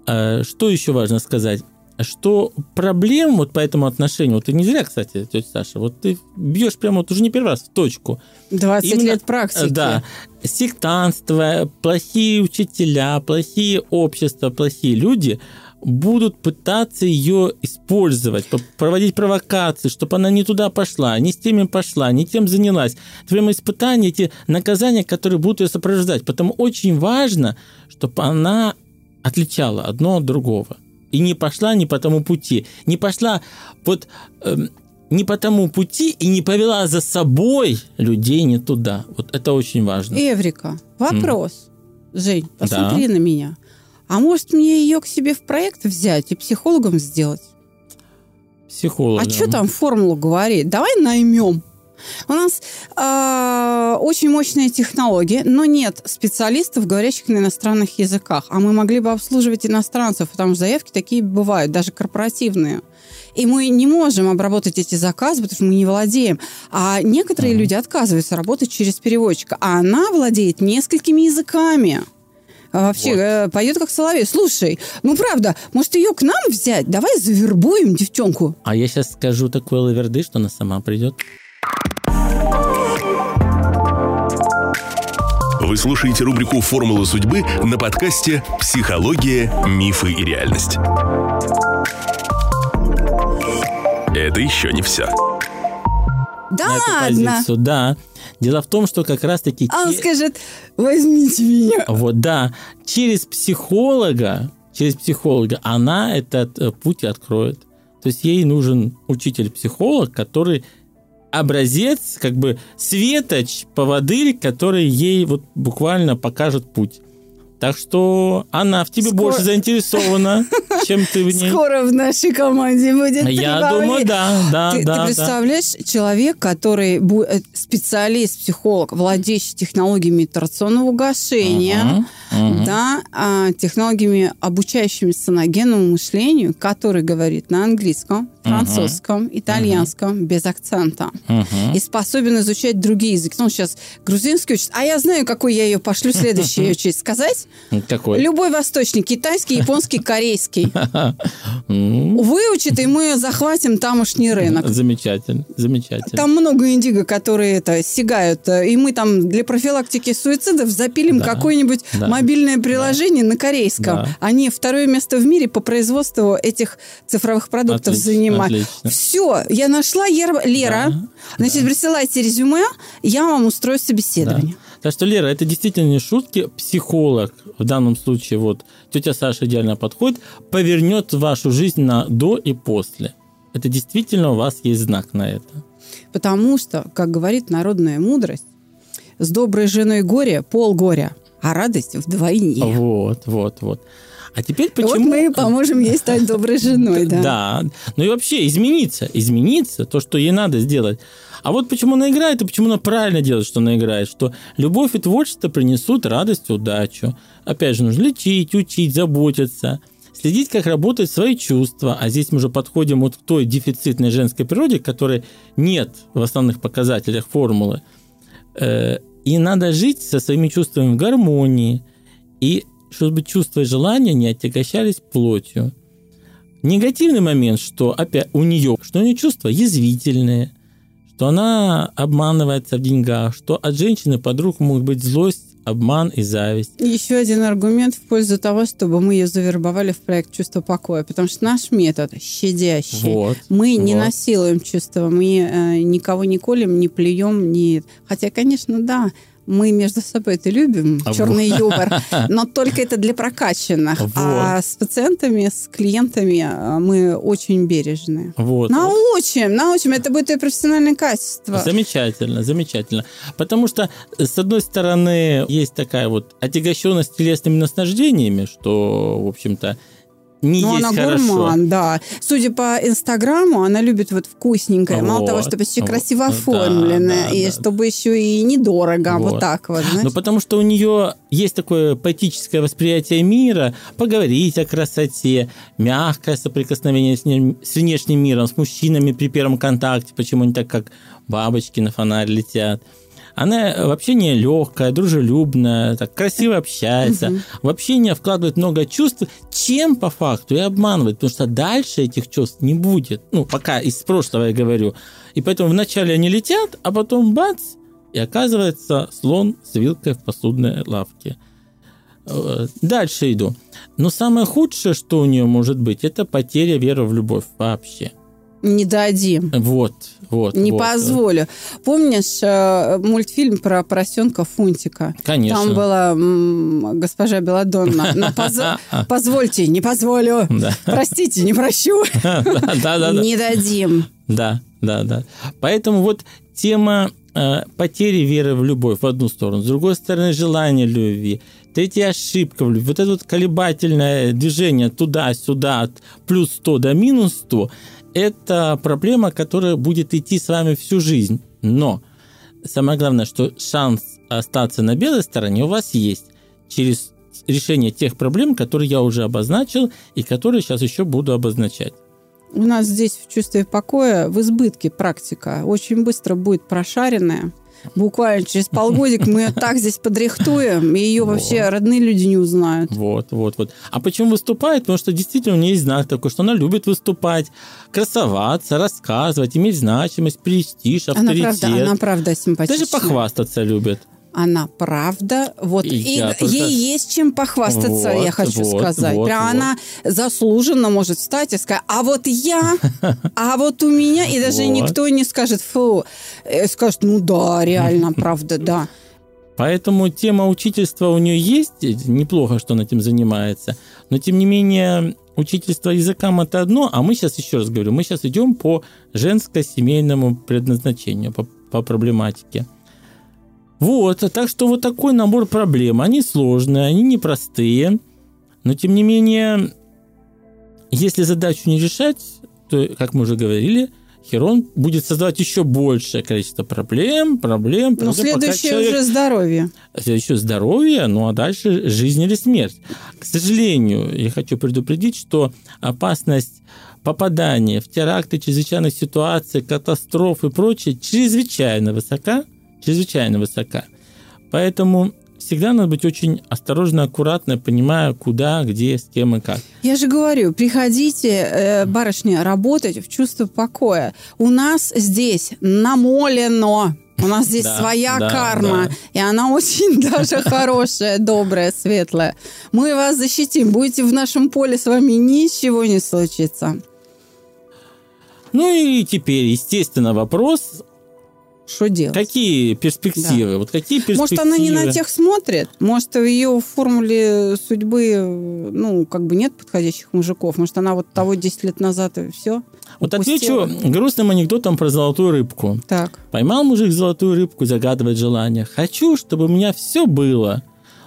Speaker 3: Э, что еще важно сказать? Что проблем вот по этому отношению, вот ты не зря, кстати, тетя Саша, вот ты бьешь прямо вот уже не первый раз в точку.
Speaker 2: 20 Именно, лет практики.
Speaker 3: Да, сектантство, плохие учителя, плохие общества, плохие люди будут пытаться ее использовать, проводить провокации, чтобы она не туда пошла, не с теми пошла, не тем занялась. Это прямо испытания, эти наказания, которые будут ее сопровождать. Потому очень важно, чтобы она отличала одно от другого. И не пошла не по тому пути. Не пошла вот э, не по тому пути и не повела за собой людей не туда. Вот это очень важно.
Speaker 2: Эврика, вопрос. Mm. Жень, посмотри да. на меня. А может мне ее к себе в проект взять и психологом сделать?
Speaker 3: Психологом.
Speaker 2: А что там формулу говорит? Давай наймем. У нас э, очень мощная технология, но нет специалистов, говорящих на иностранных языках. А мы могли бы обслуживать иностранцев, потому что заявки такие бывают, даже корпоративные. И мы не можем обработать эти заказы, потому что мы не владеем. А некоторые mm-hmm. люди отказываются работать через переводчика, а она владеет несколькими языками. А вообще вот. э, поет как соловей. Слушай, ну правда, может ее к нам взять? Давай завербуем девчонку.
Speaker 3: А я сейчас скажу такой лаверды, что она сама придет.
Speaker 1: Вы слушаете рубрику «Формула судьбы» на подкасте «Психология, мифы и реальность». Это еще не все.
Speaker 2: Да ладно.
Speaker 3: Да. Дело в том, что как раз-таки...
Speaker 2: А он скажет, возьмите меня.
Speaker 3: Вот, да. Через психолога, через психолога она этот э, путь откроет. То есть ей нужен учитель-психолог, который образец, как бы светоч, поводырь, который ей вот буквально покажет путь. Так что она в тебе Скоро... больше заинтересована, чем ты в ней.
Speaker 2: Скоро в нашей команде будет.
Speaker 3: Я думаю, да, да,
Speaker 2: ты,
Speaker 3: да.
Speaker 2: Ты представляешь, да. человек, который э, специалист, психолог, владеющий технологиями итерационного гашения, uh-huh, uh-huh. да, а, технологиями, обучающими саногенному мышлению, который говорит на английском, французском, uh-huh. итальянском, uh-huh. без акцента. Uh-huh. И способен изучать другие языки. Ну, сейчас грузинский учит. А я знаю, какой я ее пошлю следующий учить. Сказать?
Speaker 3: Какой?
Speaker 2: Любой восточный. Китайский, японский, корейский. Выучит, и мы захватим тамошний рынок.
Speaker 3: Замечательно, замечательно.
Speaker 2: Там много индиго, которые это сигают. И мы там для профилактики суицидов запилим да, какое-нибудь да, мобильное приложение да, на корейском. Они второе место в мире по производству этих цифровых продуктов отлично, занимают. Отлично. Все, я нашла Лера. Лера. Да, Значит, да. присылайте резюме, я вам устрою собеседование. Да.
Speaker 3: Так что, Лера, это действительно не шутки. Психолог, в данном случае вот тетя Саша идеально подходит, повернет вашу жизнь на до и после. Это действительно у вас есть знак на это.
Speaker 2: Потому что, как говорит народная мудрость, с доброй женой горе пол горя, а радость вдвойне.
Speaker 3: Вот, вот, вот. А теперь почему... Вот
Speaker 2: мы поможем ей стать доброй женой, да.
Speaker 3: Да. Ну и вообще измениться, измениться, то, что ей надо сделать. А вот почему она играет и почему она правильно делает, что она играет, что любовь и творчество принесут радость и удачу. Опять же, нужно лечить, учить, заботиться, следить, как работают свои чувства. А здесь мы уже подходим вот к той дефицитной женской природе, которой нет в основных показателях формулы. Э, и надо жить со своими чувствами в гармонии, и чтобы чувства и желания не отягощались плотью. Негативный момент, что опять у нее, что у нее чувства язвительные – что она обманывается в деньгах, что от женщины подруг могут быть злость, обман и зависть.
Speaker 2: Еще один аргумент в пользу того, чтобы мы ее завербовали в проект «Чувство покоя», потому что наш метод щадящий. Вот, мы вот. не насилуем чувства, мы э, никого не колем, не плюем, не... Хотя, конечно, да, мы между собой это любим, а черный вот. юмор, но только это для прокачанных. Вот. А с пациентами, с клиентами а, мы очень бережны.
Speaker 3: Вот.
Speaker 2: Научим, научим. Это будет и профессиональное качество.
Speaker 3: Замечательно, замечательно. Потому что, с одной стороны, есть такая вот отягощенность телесными наслаждениями, что, в общем-то, не
Speaker 2: Ну,
Speaker 3: есть
Speaker 2: она
Speaker 3: хорошо.
Speaker 2: гурман, да. Судя по Инстаграму, она любит вот вкусненькое. Мало того,
Speaker 3: Вот,
Speaker 2: чтобы еще
Speaker 3: вот,
Speaker 2: красиво
Speaker 3: да,
Speaker 2: оформленное,
Speaker 3: да,
Speaker 2: и
Speaker 3: да.
Speaker 2: чтобы еще и недорого. Вот,
Speaker 3: Вот.
Speaker 2: так вот, знаешь.
Speaker 3: Ну, потому что у нее есть такое поэтическое восприятие мира, поговорить о красоте, мягкое соприкосновение с, ним- с внешним миром, с мужчинами при первом контакте, почему они так как бабочки на фонарь летят. Она в общении легкая, дружелюбная, так красиво общается. В общение вкладывает много чувств, чем по факту и обманывает, потому что дальше этих чувств не будет. Ну, пока из прошлого я говорю. И поэтому вначале они летят, а потом бац, и оказывается слон с вилкой в посудной лавке. Э, Дальше иду. Но самое худшее, что у нее может быть, это потеря веры в любовь вообще.
Speaker 2: Не дадим.
Speaker 3: Вот, вот.
Speaker 2: Не
Speaker 3: вот.
Speaker 2: позволю. Помнишь э, мультфильм про поросенка Фунтика?
Speaker 3: Конечно.
Speaker 2: Там была м, госпожа Беладонна. Но поз- позвольте, не позволю.
Speaker 3: Да.
Speaker 2: Простите, не прощу.
Speaker 3: Да, да, да.
Speaker 2: Не дадим.
Speaker 3: Да, да, да. Поэтому вот тема э, потери веры в любовь в одну сторону, с другой стороны желание любви, третья ошибка в любви, вот это вот колебательное движение туда-сюда, от плюс 100 до минус 100, это проблема, которая будет идти с вами всю жизнь. Но самое главное, что шанс остаться на белой стороне у вас есть через решение тех проблем, которые я уже обозначил и которые сейчас еще буду обозначать.
Speaker 2: У нас здесь в чувстве покоя в избытке практика. Очень быстро будет прошаренная. Буквально через полгодика мы ее так здесь подрихтуем, и ее вообще родные люди не узнают.
Speaker 3: Вот, вот, вот. А почему выступает? Потому что действительно у нее есть знак такой, что она любит выступать, красоваться, рассказывать, иметь значимость, престиж,
Speaker 2: Она
Speaker 3: авторитет.
Speaker 2: правда, она правда симпатичная.
Speaker 3: Даже похвастаться любит.
Speaker 2: Она правда, вот
Speaker 3: И
Speaker 2: и
Speaker 3: только-
Speaker 2: ей есть чем похвастаться,
Speaker 3: Вот,
Speaker 2: я хочу
Speaker 3: вот,
Speaker 2: сказать.
Speaker 3: вот,
Speaker 2: Прям
Speaker 3: вот.
Speaker 2: она заслуженно может встать и сказать, а вот я, а вот у меня, и даже
Speaker 3: Вот.
Speaker 2: никто не скажет, фу, Э, скажет, ну да, реально, правда, да.
Speaker 3: Поэтому тема учительства у нее есть, неплохо, что она этим занимается, но тем не менее учительство языкам это одно, а мы сейчас, еще раз говорю, мы сейчас идем по женско-семейному предназначению, по, по проблематике. Вот, так что вот такой набор проблем. Они сложные, они непростые, но тем не менее, если задачу не решать, то, как мы уже говорили, Херон будет создавать еще большее количество проблем, проблем, пока
Speaker 2: следующее
Speaker 3: человек-
Speaker 2: уже здоровье.
Speaker 3: еще здоровье, ну а дальше жизнь или смерть. К сожалению, я хочу предупредить, что опасность попадания в теракты, чрезвычайных ситуаций, катастроф и прочее чрезвычайно высока, чрезвычайно высока. Поэтому всегда надо быть очень осторожно, аккуратно, понимая, куда, где, с кем и как.
Speaker 2: Я же говорю, приходите, э, барышни, работать в чувство покоя. У нас здесь намолено. У нас здесь
Speaker 3: Да,
Speaker 2: своя
Speaker 3: да,
Speaker 2: карма,
Speaker 3: да.
Speaker 2: и она очень даже хорошая, добрая, светлая. Мы вас защитим. Будете в нашем поле, с вами ничего не случится.
Speaker 3: Ну и теперь, естественно, вопрос,
Speaker 2: Что делать?
Speaker 3: какие перспективы? Вот какие перспективы?
Speaker 2: Может, она не на тех смотрит? Может, в ее формуле судьбы, ну, как бы нет подходящих мужиков? Может, она вот того 10 лет назад и все?
Speaker 3: Вот отвечу грустным анекдотом про золотую рыбку.
Speaker 2: Так.
Speaker 3: Поймал мужик золотую рыбку, загадывает желание. Хочу, чтобы у меня все было.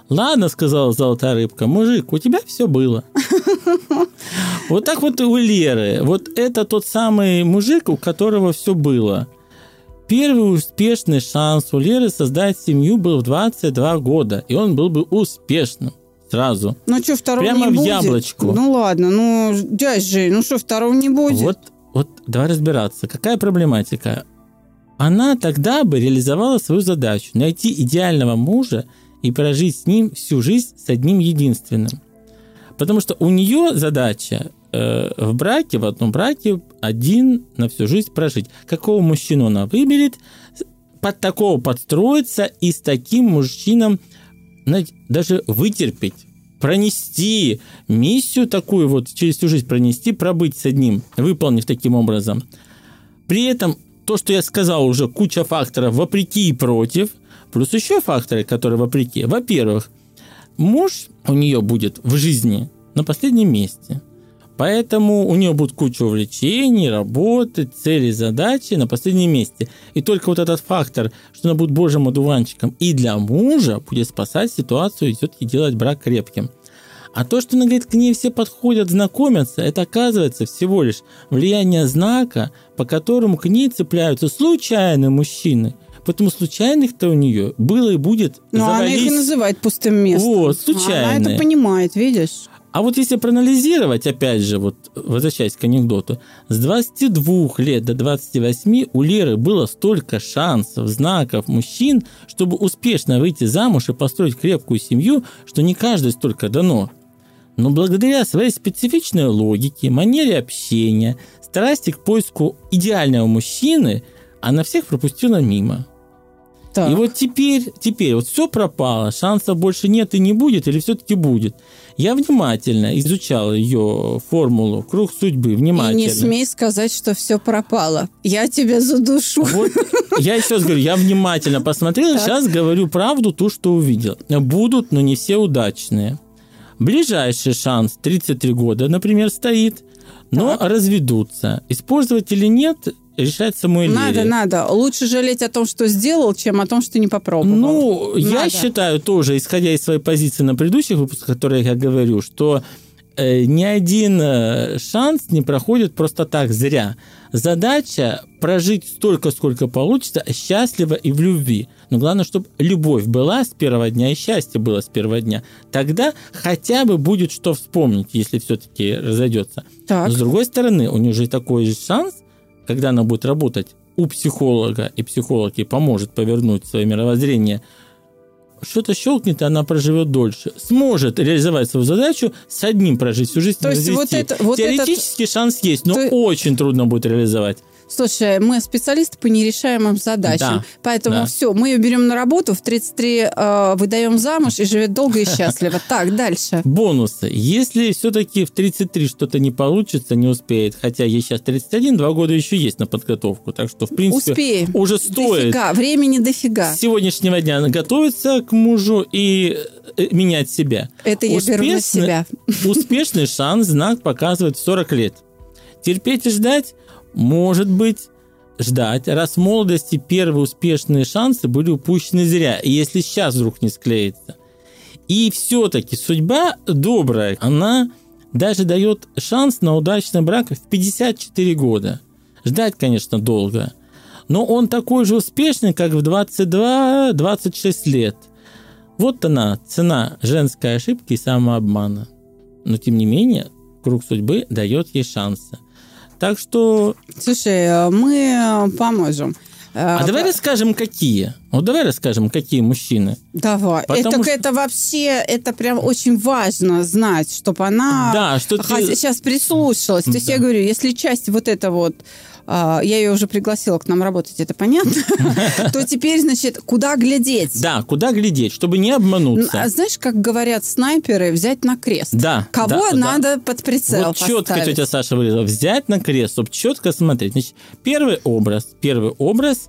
Speaker 3: Ладно, сказала золотая рыбка, мужик, у тебя все было. Вот так вот у Леры. Вот это тот самый мужик, у которого все было. Первый успешный шанс у Леры создать семью был в 22 года, и он был бы успешным сразу.
Speaker 2: Ну что, второго
Speaker 3: Прямо
Speaker 2: не
Speaker 3: в
Speaker 2: будет?
Speaker 3: яблочку.
Speaker 2: Ну ладно, ну, дядь Жень, ну что, второго не будет?
Speaker 3: Вот, вот давай разбираться. Какая проблематика? Она тогда бы реализовала свою задачу – найти идеального мужа и прожить с ним всю жизнь с одним единственным. Потому что у нее задача э, в браке, в одном браке, один на всю жизнь прожить. Какого мужчину она выберет, под такого подстроиться и с таким мужчином знаете, даже вытерпеть, пронести миссию такую вот через всю жизнь пронести, пробыть с одним, выполнив таким образом. При этом то, что я сказал уже, куча факторов вопреки и против, плюс еще факторы, которые вопреки. Во-первых, муж у нее будет в жизни на последнем месте. Поэтому у нее будет куча увлечений, работы, целей, задачи на последнем месте. И только вот этот фактор, что она будет божьим одуванчиком и для мужа будет спасать ситуацию и все-таки делать брак крепким. А то, что она говорит, к ней все подходят, знакомятся, это оказывается всего лишь влияние знака, по которому к ней цепляются случайные мужчины. Поэтому случайных-то у нее было и будет
Speaker 2: Но она их и
Speaker 3: завались.
Speaker 2: называет пустым местом.
Speaker 3: Вот,
Speaker 2: Она
Speaker 3: случайные.
Speaker 2: это понимает, видишь?
Speaker 3: А вот если проанализировать, опять же, вот возвращаясь к анекдоту, с 22 лет до 28 у Леры было столько шансов, знаков мужчин, чтобы успешно выйти замуж и построить крепкую семью, что не каждой столько дано. Но благодаря своей специфичной логике, манере общения, страсти к поиску идеального мужчины, она всех пропустила мимо.
Speaker 2: Так.
Speaker 3: И вот теперь, теперь вот все пропало, шансов больше нет и не будет, или все-таки будет. Я внимательно изучал ее формулу «Круг судьбы»,
Speaker 2: И
Speaker 3: внимательно.
Speaker 2: не смей сказать, что все пропало. Я тебя задушу.
Speaker 3: Вот я еще раз говорю, я внимательно посмотрел,
Speaker 2: Так.
Speaker 3: сейчас говорю правду, ту, что увидел. Будут, но не все удачные. Ближайший шанс 33 года, например, стоит, но разведутся. Использовать или нет, решать самой
Speaker 2: Надо,
Speaker 3: Лере.
Speaker 2: надо. Лучше жалеть о том, что сделал, чем о том, что не попробовал.
Speaker 3: Ну, я
Speaker 2: Надо.
Speaker 3: считаю тоже, исходя из своей позиции на предыдущих выпусках, которые я говорю, что э, ни один э, шанс не проходит просто так зря. Задача прожить столько, сколько получится, счастливо и в любви. Но главное, чтобы любовь была с первого дня и счастье было с первого дня. Тогда хотя бы будет что вспомнить, если все-таки разойдется.
Speaker 2: Так.
Speaker 3: Но с другой стороны, у нее же такой же шанс, когда она будет работать у психолога, и психолог ей поможет повернуть свое мировоззрение, что-то щелкнет, и она проживет дольше. Сможет реализовать свою задачу с одним прожить всю жизнь.
Speaker 2: То есть вот это- вот
Speaker 3: Теоретически шанс есть, но
Speaker 2: То-
Speaker 3: очень трудно будет реализовать.
Speaker 2: Слушай, мы специалисты по нерешаемым задачам.
Speaker 3: Да,
Speaker 2: Поэтому
Speaker 3: да.
Speaker 2: все, мы ее берем на работу, в 33 э, выдаем замуж и живет долго и счастливо. Так, дальше.
Speaker 3: Бонусы. Если все-таки в 33 что-то не получится, не успеет, хотя ей сейчас 31, два года еще есть на подготовку, так что, в принципе,
Speaker 2: Успеем.
Speaker 3: уже стоит
Speaker 2: Дофига, времени дофига.
Speaker 3: с сегодняшнего дня готовиться к мужу и э, менять себя.
Speaker 2: Это я беру на
Speaker 3: Успешный-
Speaker 2: себя.
Speaker 3: Успешный шанс знак показывает в 40 лет. Терпеть и ждать, может быть, ждать. Раз в молодости первые успешные шансы были упущены зря. И если сейчас вдруг не склеится. И все-таки судьба добрая, она даже дает шанс на удачный брак в 54 года. Ждать, конечно, долго. Но он такой же успешный, как в 22-26 лет. Вот она, цена женской ошибки и самообмана. Но, тем не менее, круг судьбы дает ей шансы. Так что...
Speaker 2: Слушай, э, мы поможем.
Speaker 3: А давай расскажем, какие. Вот давай расскажем, какие мужчины.
Speaker 2: Давай.
Speaker 3: Потому
Speaker 2: это,
Speaker 3: что-
Speaker 2: это вообще, это прям очень важно знать, чтобы она
Speaker 3: Да, что ты-
Speaker 2: сейчас прислушалась. То есть
Speaker 3: Да.
Speaker 2: я говорю, если часть вот это вот, а, я ее уже пригласила к нам работать, это понятно, то теперь, значит, куда глядеть?
Speaker 3: Да, куда глядеть, чтобы не обмануться.
Speaker 2: А знаешь, как говорят снайперы, взять на крест?
Speaker 3: Да.
Speaker 2: Кого надо под прицел
Speaker 3: Вот четко тетя Саша вырезала. Взять на крест, чтобы четко смотреть. Значит, первый образ. Первый образ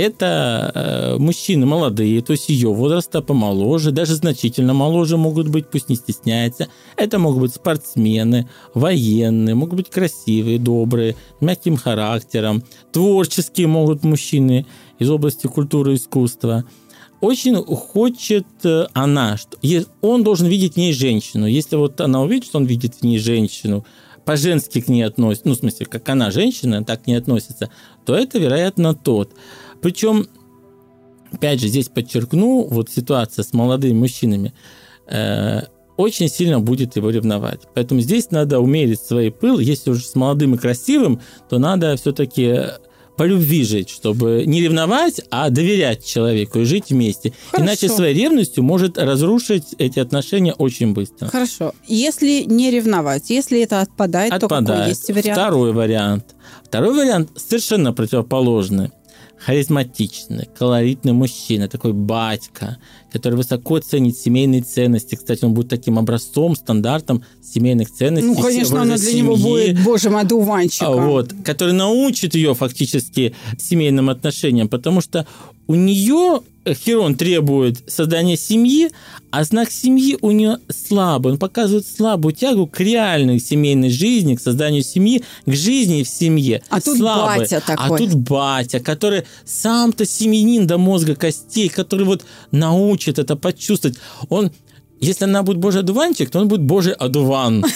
Speaker 3: это э, мужчины молодые, то есть ее возраста помоложе, даже значительно моложе могут быть, пусть не стесняется. Это могут быть спортсмены, военные, могут быть красивые, добрые, мягким характером, творческие могут мужчины из области культуры и искусства. Очень хочет э, она, что он должен видеть в ней женщину. Если вот она увидит, что он видит в ней женщину, по-женски к ней относится, ну, в смысле, как она женщина, так к ней относится, то это, вероятно, тот. Причем, опять же, здесь подчеркну, вот ситуация с молодыми мужчинами э, очень сильно будет его ревновать. Поэтому здесь надо умерить свой пыл. Если уже с молодым и красивым, то надо все-таки по любви жить, чтобы не ревновать, а доверять человеку и жить вместе.
Speaker 2: Хорошо.
Speaker 3: Иначе своей ревностью может разрушить эти отношения очень быстро.
Speaker 2: Хорошо. Если не ревновать, если это отпадает, то какой
Speaker 3: Отпадает.
Speaker 2: есть вариант?
Speaker 3: Второй вариант. Второй вариант совершенно противоположный. Харизматичный, колоритный мужчина, такой батька, который высоко ценит семейные ценности. Кстати, он будет таким образцом, стандартом семейных ценностей.
Speaker 2: Ну, конечно, она для него
Speaker 3: семьи.
Speaker 2: будет, боже мой, одуванчиком.
Speaker 3: А, Вот, который научит ее фактически семейным отношениям, потому что у нее Херон требует создания семьи, а знак семьи у нее слабый. Он показывает слабую тягу к реальной семейной жизни, к созданию семьи, к жизни в семье.
Speaker 2: А тут
Speaker 3: Слабый.
Speaker 2: батя такой.
Speaker 3: А тут батя, который сам-то семьянин до мозга костей, который вот научит это почувствовать. Он если она будет божий одуванчик, то он будет божий одуван.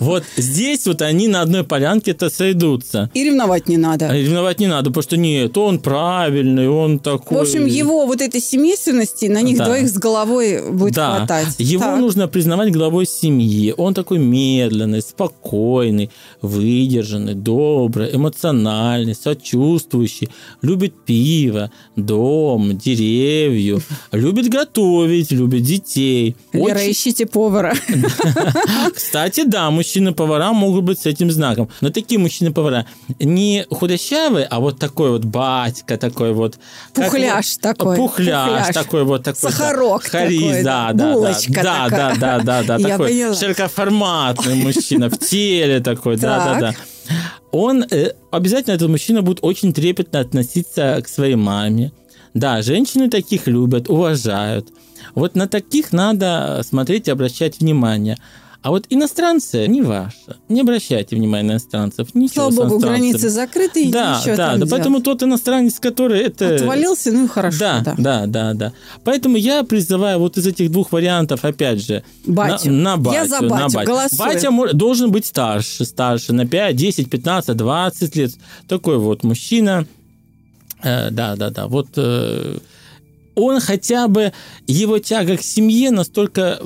Speaker 3: Вот здесь вот они на одной полянке-то сойдутся.
Speaker 2: И ревновать не надо.
Speaker 3: Ревновать не надо, потому что нет, он правильный, он такой...
Speaker 2: В общем, его вот этой семейственности на них двоих с головой будет хватать.
Speaker 3: Его нужно признавать главой семьи. Он такой медленный, спокойный, выдержанный, добрый, эмоциональный, сочувствующий, любит пиво, дом, деревья, любит готовить, любит детей –
Speaker 2: Лера, Очень... ищите повара.
Speaker 3: Кстати, да, мужчины-повара могут быть с этим знаком. Но такие мужчины-повара не худощавые, а вот такой вот батька, такой вот...
Speaker 2: Пухляш такой.
Speaker 3: Пухляш, такой вот. Такой,
Speaker 2: Сахарок
Speaker 3: Хариз, такой. Да, да,
Speaker 2: Булочка
Speaker 3: да, да, да, да, да, да, такой широкоформатный мужчина в теле такой, да, да, да он э, обязательно этот мужчина будет очень трепетно относиться к своей маме. Да, женщины таких любят, уважают. Вот на таких надо смотреть и обращать внимание. А вот иностранцы не ваше. Не обращайте внимания на иностранцев. Ничего
Speaker 2: Слава богу, границы закрыты.
Speaker 3: Да,
Speaker 2: да,
Speaker 3: да. Поэтому тот иностранец, который это...
Speaker 2: Отвалился, ну и хорошо.
Speaker 3: Да, да, да, да, да. Поэтому я призываю вот из этих двух вариантов, опять же,
Speaker 2: батю.
Speaker 3: На, на батю.
Speaker 2: Я за батю, на батю. голосую.
Speaker 3: Батя должен быть старше, старше, на 5, 10, 15, 20 лет. Такой вот мужчина. Э, да, да, да. Вот... Э, он хотя бы, его тяга к семье настолько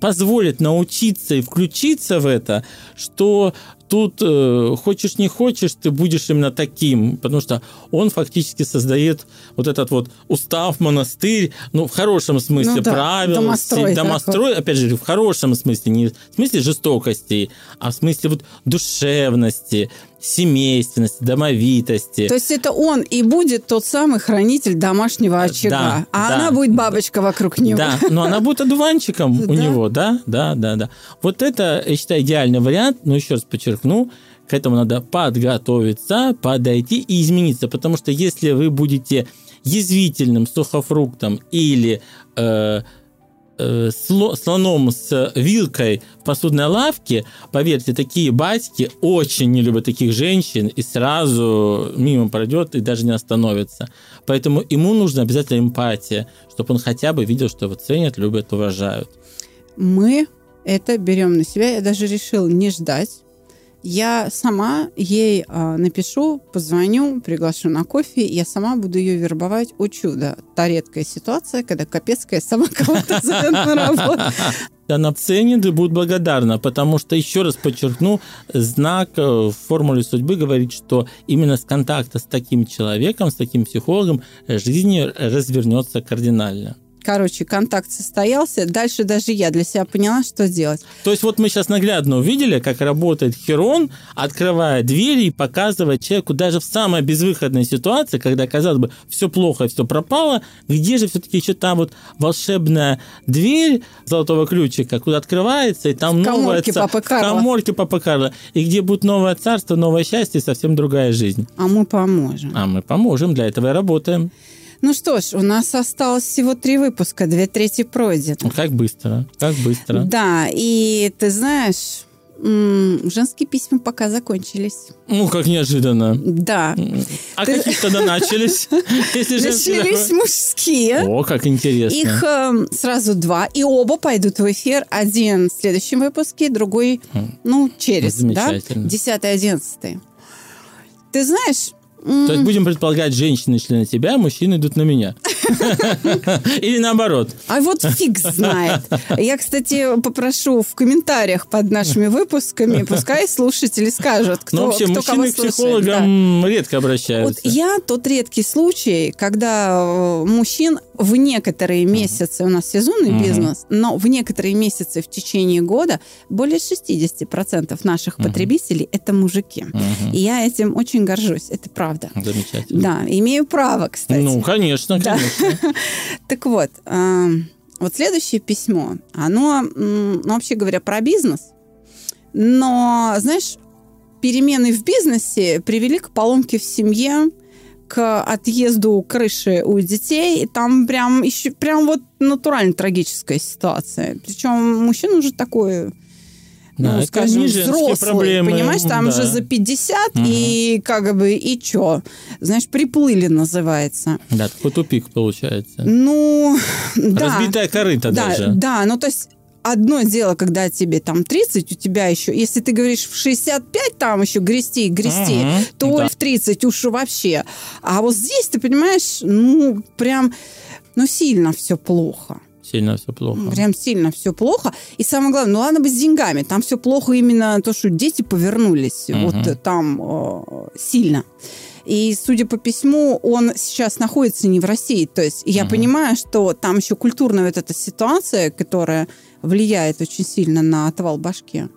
Speaker 3: позволит научиться и включиться в это, что тут э, хочешь не хочешь, ты будешь именно таким, потому что он фактически создает вот этот вот устав, монастырь, ну, в хорошем смысле, ну, да, правил, домострой, домострой опять же, в хорошем смысле, не в смысле жестокости, а в смысле вот душевности, семейственности, домовитости.
Speaker 2: То есть это он и будет тот самый хранитель домашнего очага, да, а да. она будет бабочка вокруг него.
Speaker 3: Да, но она будет одуванчиком у него, да, да, да, да. Вот это, я считаю, идеальный вариант, но еще раз подчеркну, к этому надо подготовиться, подойти и измениться, потому что если вы будете язвительным сухофруктом или э, э, слоном с вилкой в посудной лавке, поверьте, такие батьки очень не любят таких женщин и сразу мимо пройдет и даже не остановится. Поэтому ему нужна обязательно эмпатия, чтобы он хотя бы видел, что его ценят, любят, уважают.
Speaker 2: Мы это берем на себя. Я даже решил не ждать я сама ей э, напишу, позвоню, приглашу на кофе, я сама буду ее вербовать. О чудо! Та редкая ситуация, когда Капецкая сама кого-то зовет на работу.
Speaker 3: Она ценит и будет благодарна, потому что, еще раз подчеркну, знак э, в формуле судьбы говорит, что именно с контакта с таким человеком, с таким психологом жизнь развернется кардинально.
Speaker 2: Короче, контакт состоялся. Дальше даже я для себя поняла, что делать.
Speaker 3: То есть вот мы сейчас наглядно увидели, как работает Херон, открывая двери и показывая человеку даже в самой безвыходной ситуации, когда, казалось бы, все плохо, все пропало, где же все-таки еще та вот волшебная дверь золотого ключика, куда открывается, и там в новое коморке Папа Карла. И где будет новое царство, новое счастье и совсем другая жизнь.
Speaker 2: А мы поможем.
Speaker 3: А мы поможем, для этого и работаем.
Speaker 2: Ну что ж, у нас осталось всего три выпуска, две трети пройдено.
Speaker 3: Ну, как быстро, как быстро.
Speaker 2: Да, и ты знаешь, женские письма пока закончились.
Speaker 3: Ну, как неожиданно.
Speaker 2: Да.
Speaker 3: А Ты... какие тогда начались?
Speaker 2: Начались мужские.
Speaker 3: О, как интересно.
Speaker 2: Их э, сразу два, и оба пойдут в эфир. Один в следующем выпуске, другой, ну, через, да? Десятый, одиннадцатый. Ты знаешь,
Speaker 3: то есть будем предполагать, женщины шли на тебя, мужчины идут на меня. Или наоборот.
Speaker 2: А вот фиг знает. Я, кстати, попрошу в комментариях под нашими выпусками, пускай слушатели скажут, кто,
Speaker 3: ну, вообще,
Speaker 2: кто
Speaker 3: мужчины кого к психологам да. редко обращаются.
Speaker 2: Вот я тот редкий случай, когда э, мужчин в некоторые месяцы, у нас сезонный uh-huh. бизнес, но в некоторые месяцы в течение года более 60% наших uh-huh. потребителей это мужики. Uh-huh. И я этим очень горжусь, это правда.
Speaker 3: Замечательно.
Speaker 2: Да, имею право, кстати.
Speaker 3: Ну, конечно, конечно.
Speaker 2: Так вот, вот следующее письмо, оно, ну, вообще говоря, про бизнес, но, знаешь, перемены в бизнесе привели к поломке в семье, к отъезду крыши у детей. И там прям еще прям вот натурально трагическая ситуация. Причем мужчина уже такой
Speaker 3: Да,
Speaker 2: ну, скажем, взрослый,
Speaker 3: проблемы,
Speaker 2: понимаешь, там
Speaker 3: да.
Speaker 2: же за 50, и как бы, и чё? Знаешь, приплыли называется.
Speaker 3: Да, такой тупик получается.
Speaker 2: Ну, да.
Speaker 3: Разбитая корыта
Speaker 2: да,
Speaker 3: даже.
Speaker 2: Да, ну то есть одно дело, когда тебе там 30, у тебя еще, если ты говоришь в 65, там еще грести и грести,
Speaker 3: Мгм,
Speaker 2: то
Speaker 3: да.
Speaker 2: в 30 уж вообще. А вот здесь, ты понимаешь, ну, прям, ну, сильно все плохо.
Speaker 3: Сильно все плохо.
Speaker 2: Прям сильно все плохо. И самое главное, ну ладно бы с деньгами. Там все плохо именно то, что дети повернулись.
Speaker 3: Мгм.
Speaker 2: Вот там э, сильно. И, судя по письму, он сейчас находится не в России. То есть я понимаю, что там еще культурная вот эта ситуация, которая влияет очень сильно на отвал башки.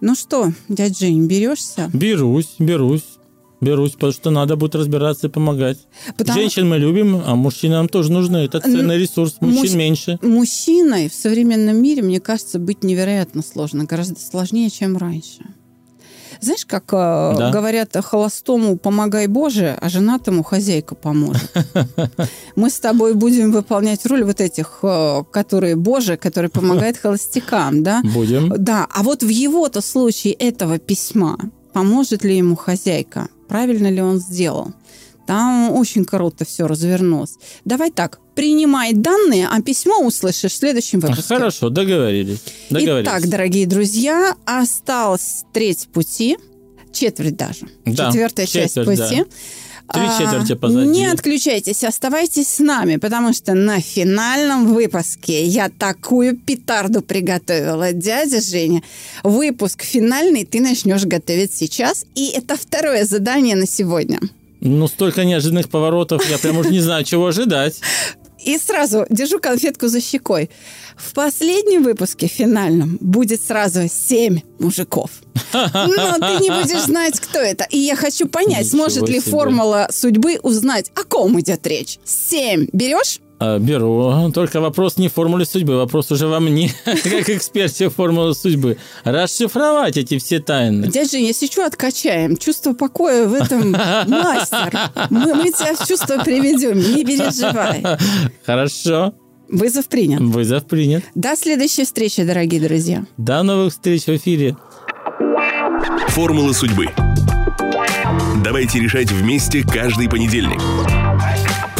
Speaker 2: Ну что, дядь Жень, берешься?
Speaker 3: Берусь, берусь. Берусь, потому что надо будет разбираться и помогать.
Speaker 2: Потому-
Speaker 3: Женщин мы любим, а мужчины нам тоже нужны. Это ценный ресурс. Мужчин
Speaker 2: муж-
Speaker 3: меньше.
Speaker 2: Мужчиной в современном мире, мне кажется, быть невероятно сложно. Гораздо сложнее, чем раньше. Знаешь, как э,
Speaker 3: Да.
Speaker 2: говорят, холостому помогай Боже, а женатому хозяйка поможет. Мы с тобой будем выполнять роль вот этих, э, которые Боже, которые помогают холостякам, да?
Speaker 3: Будем.
Speaker 2: Да, а вот в его-то случае этого письма поможет ли ему хозяйка? Правильно ли он сделал? Там очень круто все развернулось. Давай так, принимай данные, а письмо услышишь в следующем выпуске.
Speaker 3: Хорошо, договорились. Договорились.
Speaker 2: Итак, дорогие друзья, осталась треть пути, четверть даже,
Speaker 3: Да,
Speaker 2: четвертая часть пути.
Speaker 3: Три
Speaker 2: А,
Speaker 3: четверти позади.
Speaker 2: Не отключайтесь, оставайтесь с нами, потому что на финальном выпуске я такую петарду приготовила, дядя Женя. Выпуск финальный ты начнешь готовить сейчас, и это второе задание на сегодня.
Speaker 3: Ну, столько неожиданных поворотов, я прям уже не знаю, чего ожидать.
Speaker 2: И сразу держу конфетку за щекой. В последнем выпуске финальном будет сразу семь мужиков. Но ты не будешь знать, кто это. И я хочу понять,
Speaker 3: Ничего
Speaker 2: сможет ли
Speaker 3: себе.
Speaker 2: формула судьбы узнать, о ком идет речь. Семь. Берешь?
Speaker 3: А, Беру. Только вопрос не в формуле судьбы, вопрос уже во мне, как эксперте формулы судьбы. Расшифровать эти все тайны.
Speaker 2: Дядя Жень, если что, откачаем. Чувство покоя в этом мастер. Мы, мы тебя в чувство приведем, не переживай.
Speaker 3: Хорошо.
Speaker 2: Вызов принят.
Speaker 3: Вызов принят.
Speaker 2: До следующей встречи, дорогие друзья.
Speaker 3: До новых встреч в эфире.
Speaker 1: Формула судьбы. Давайте решать вместе каждый понедельник.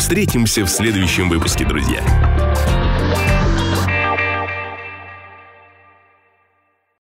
Speaker 1: Встретимся в следующем выпуске, друзья.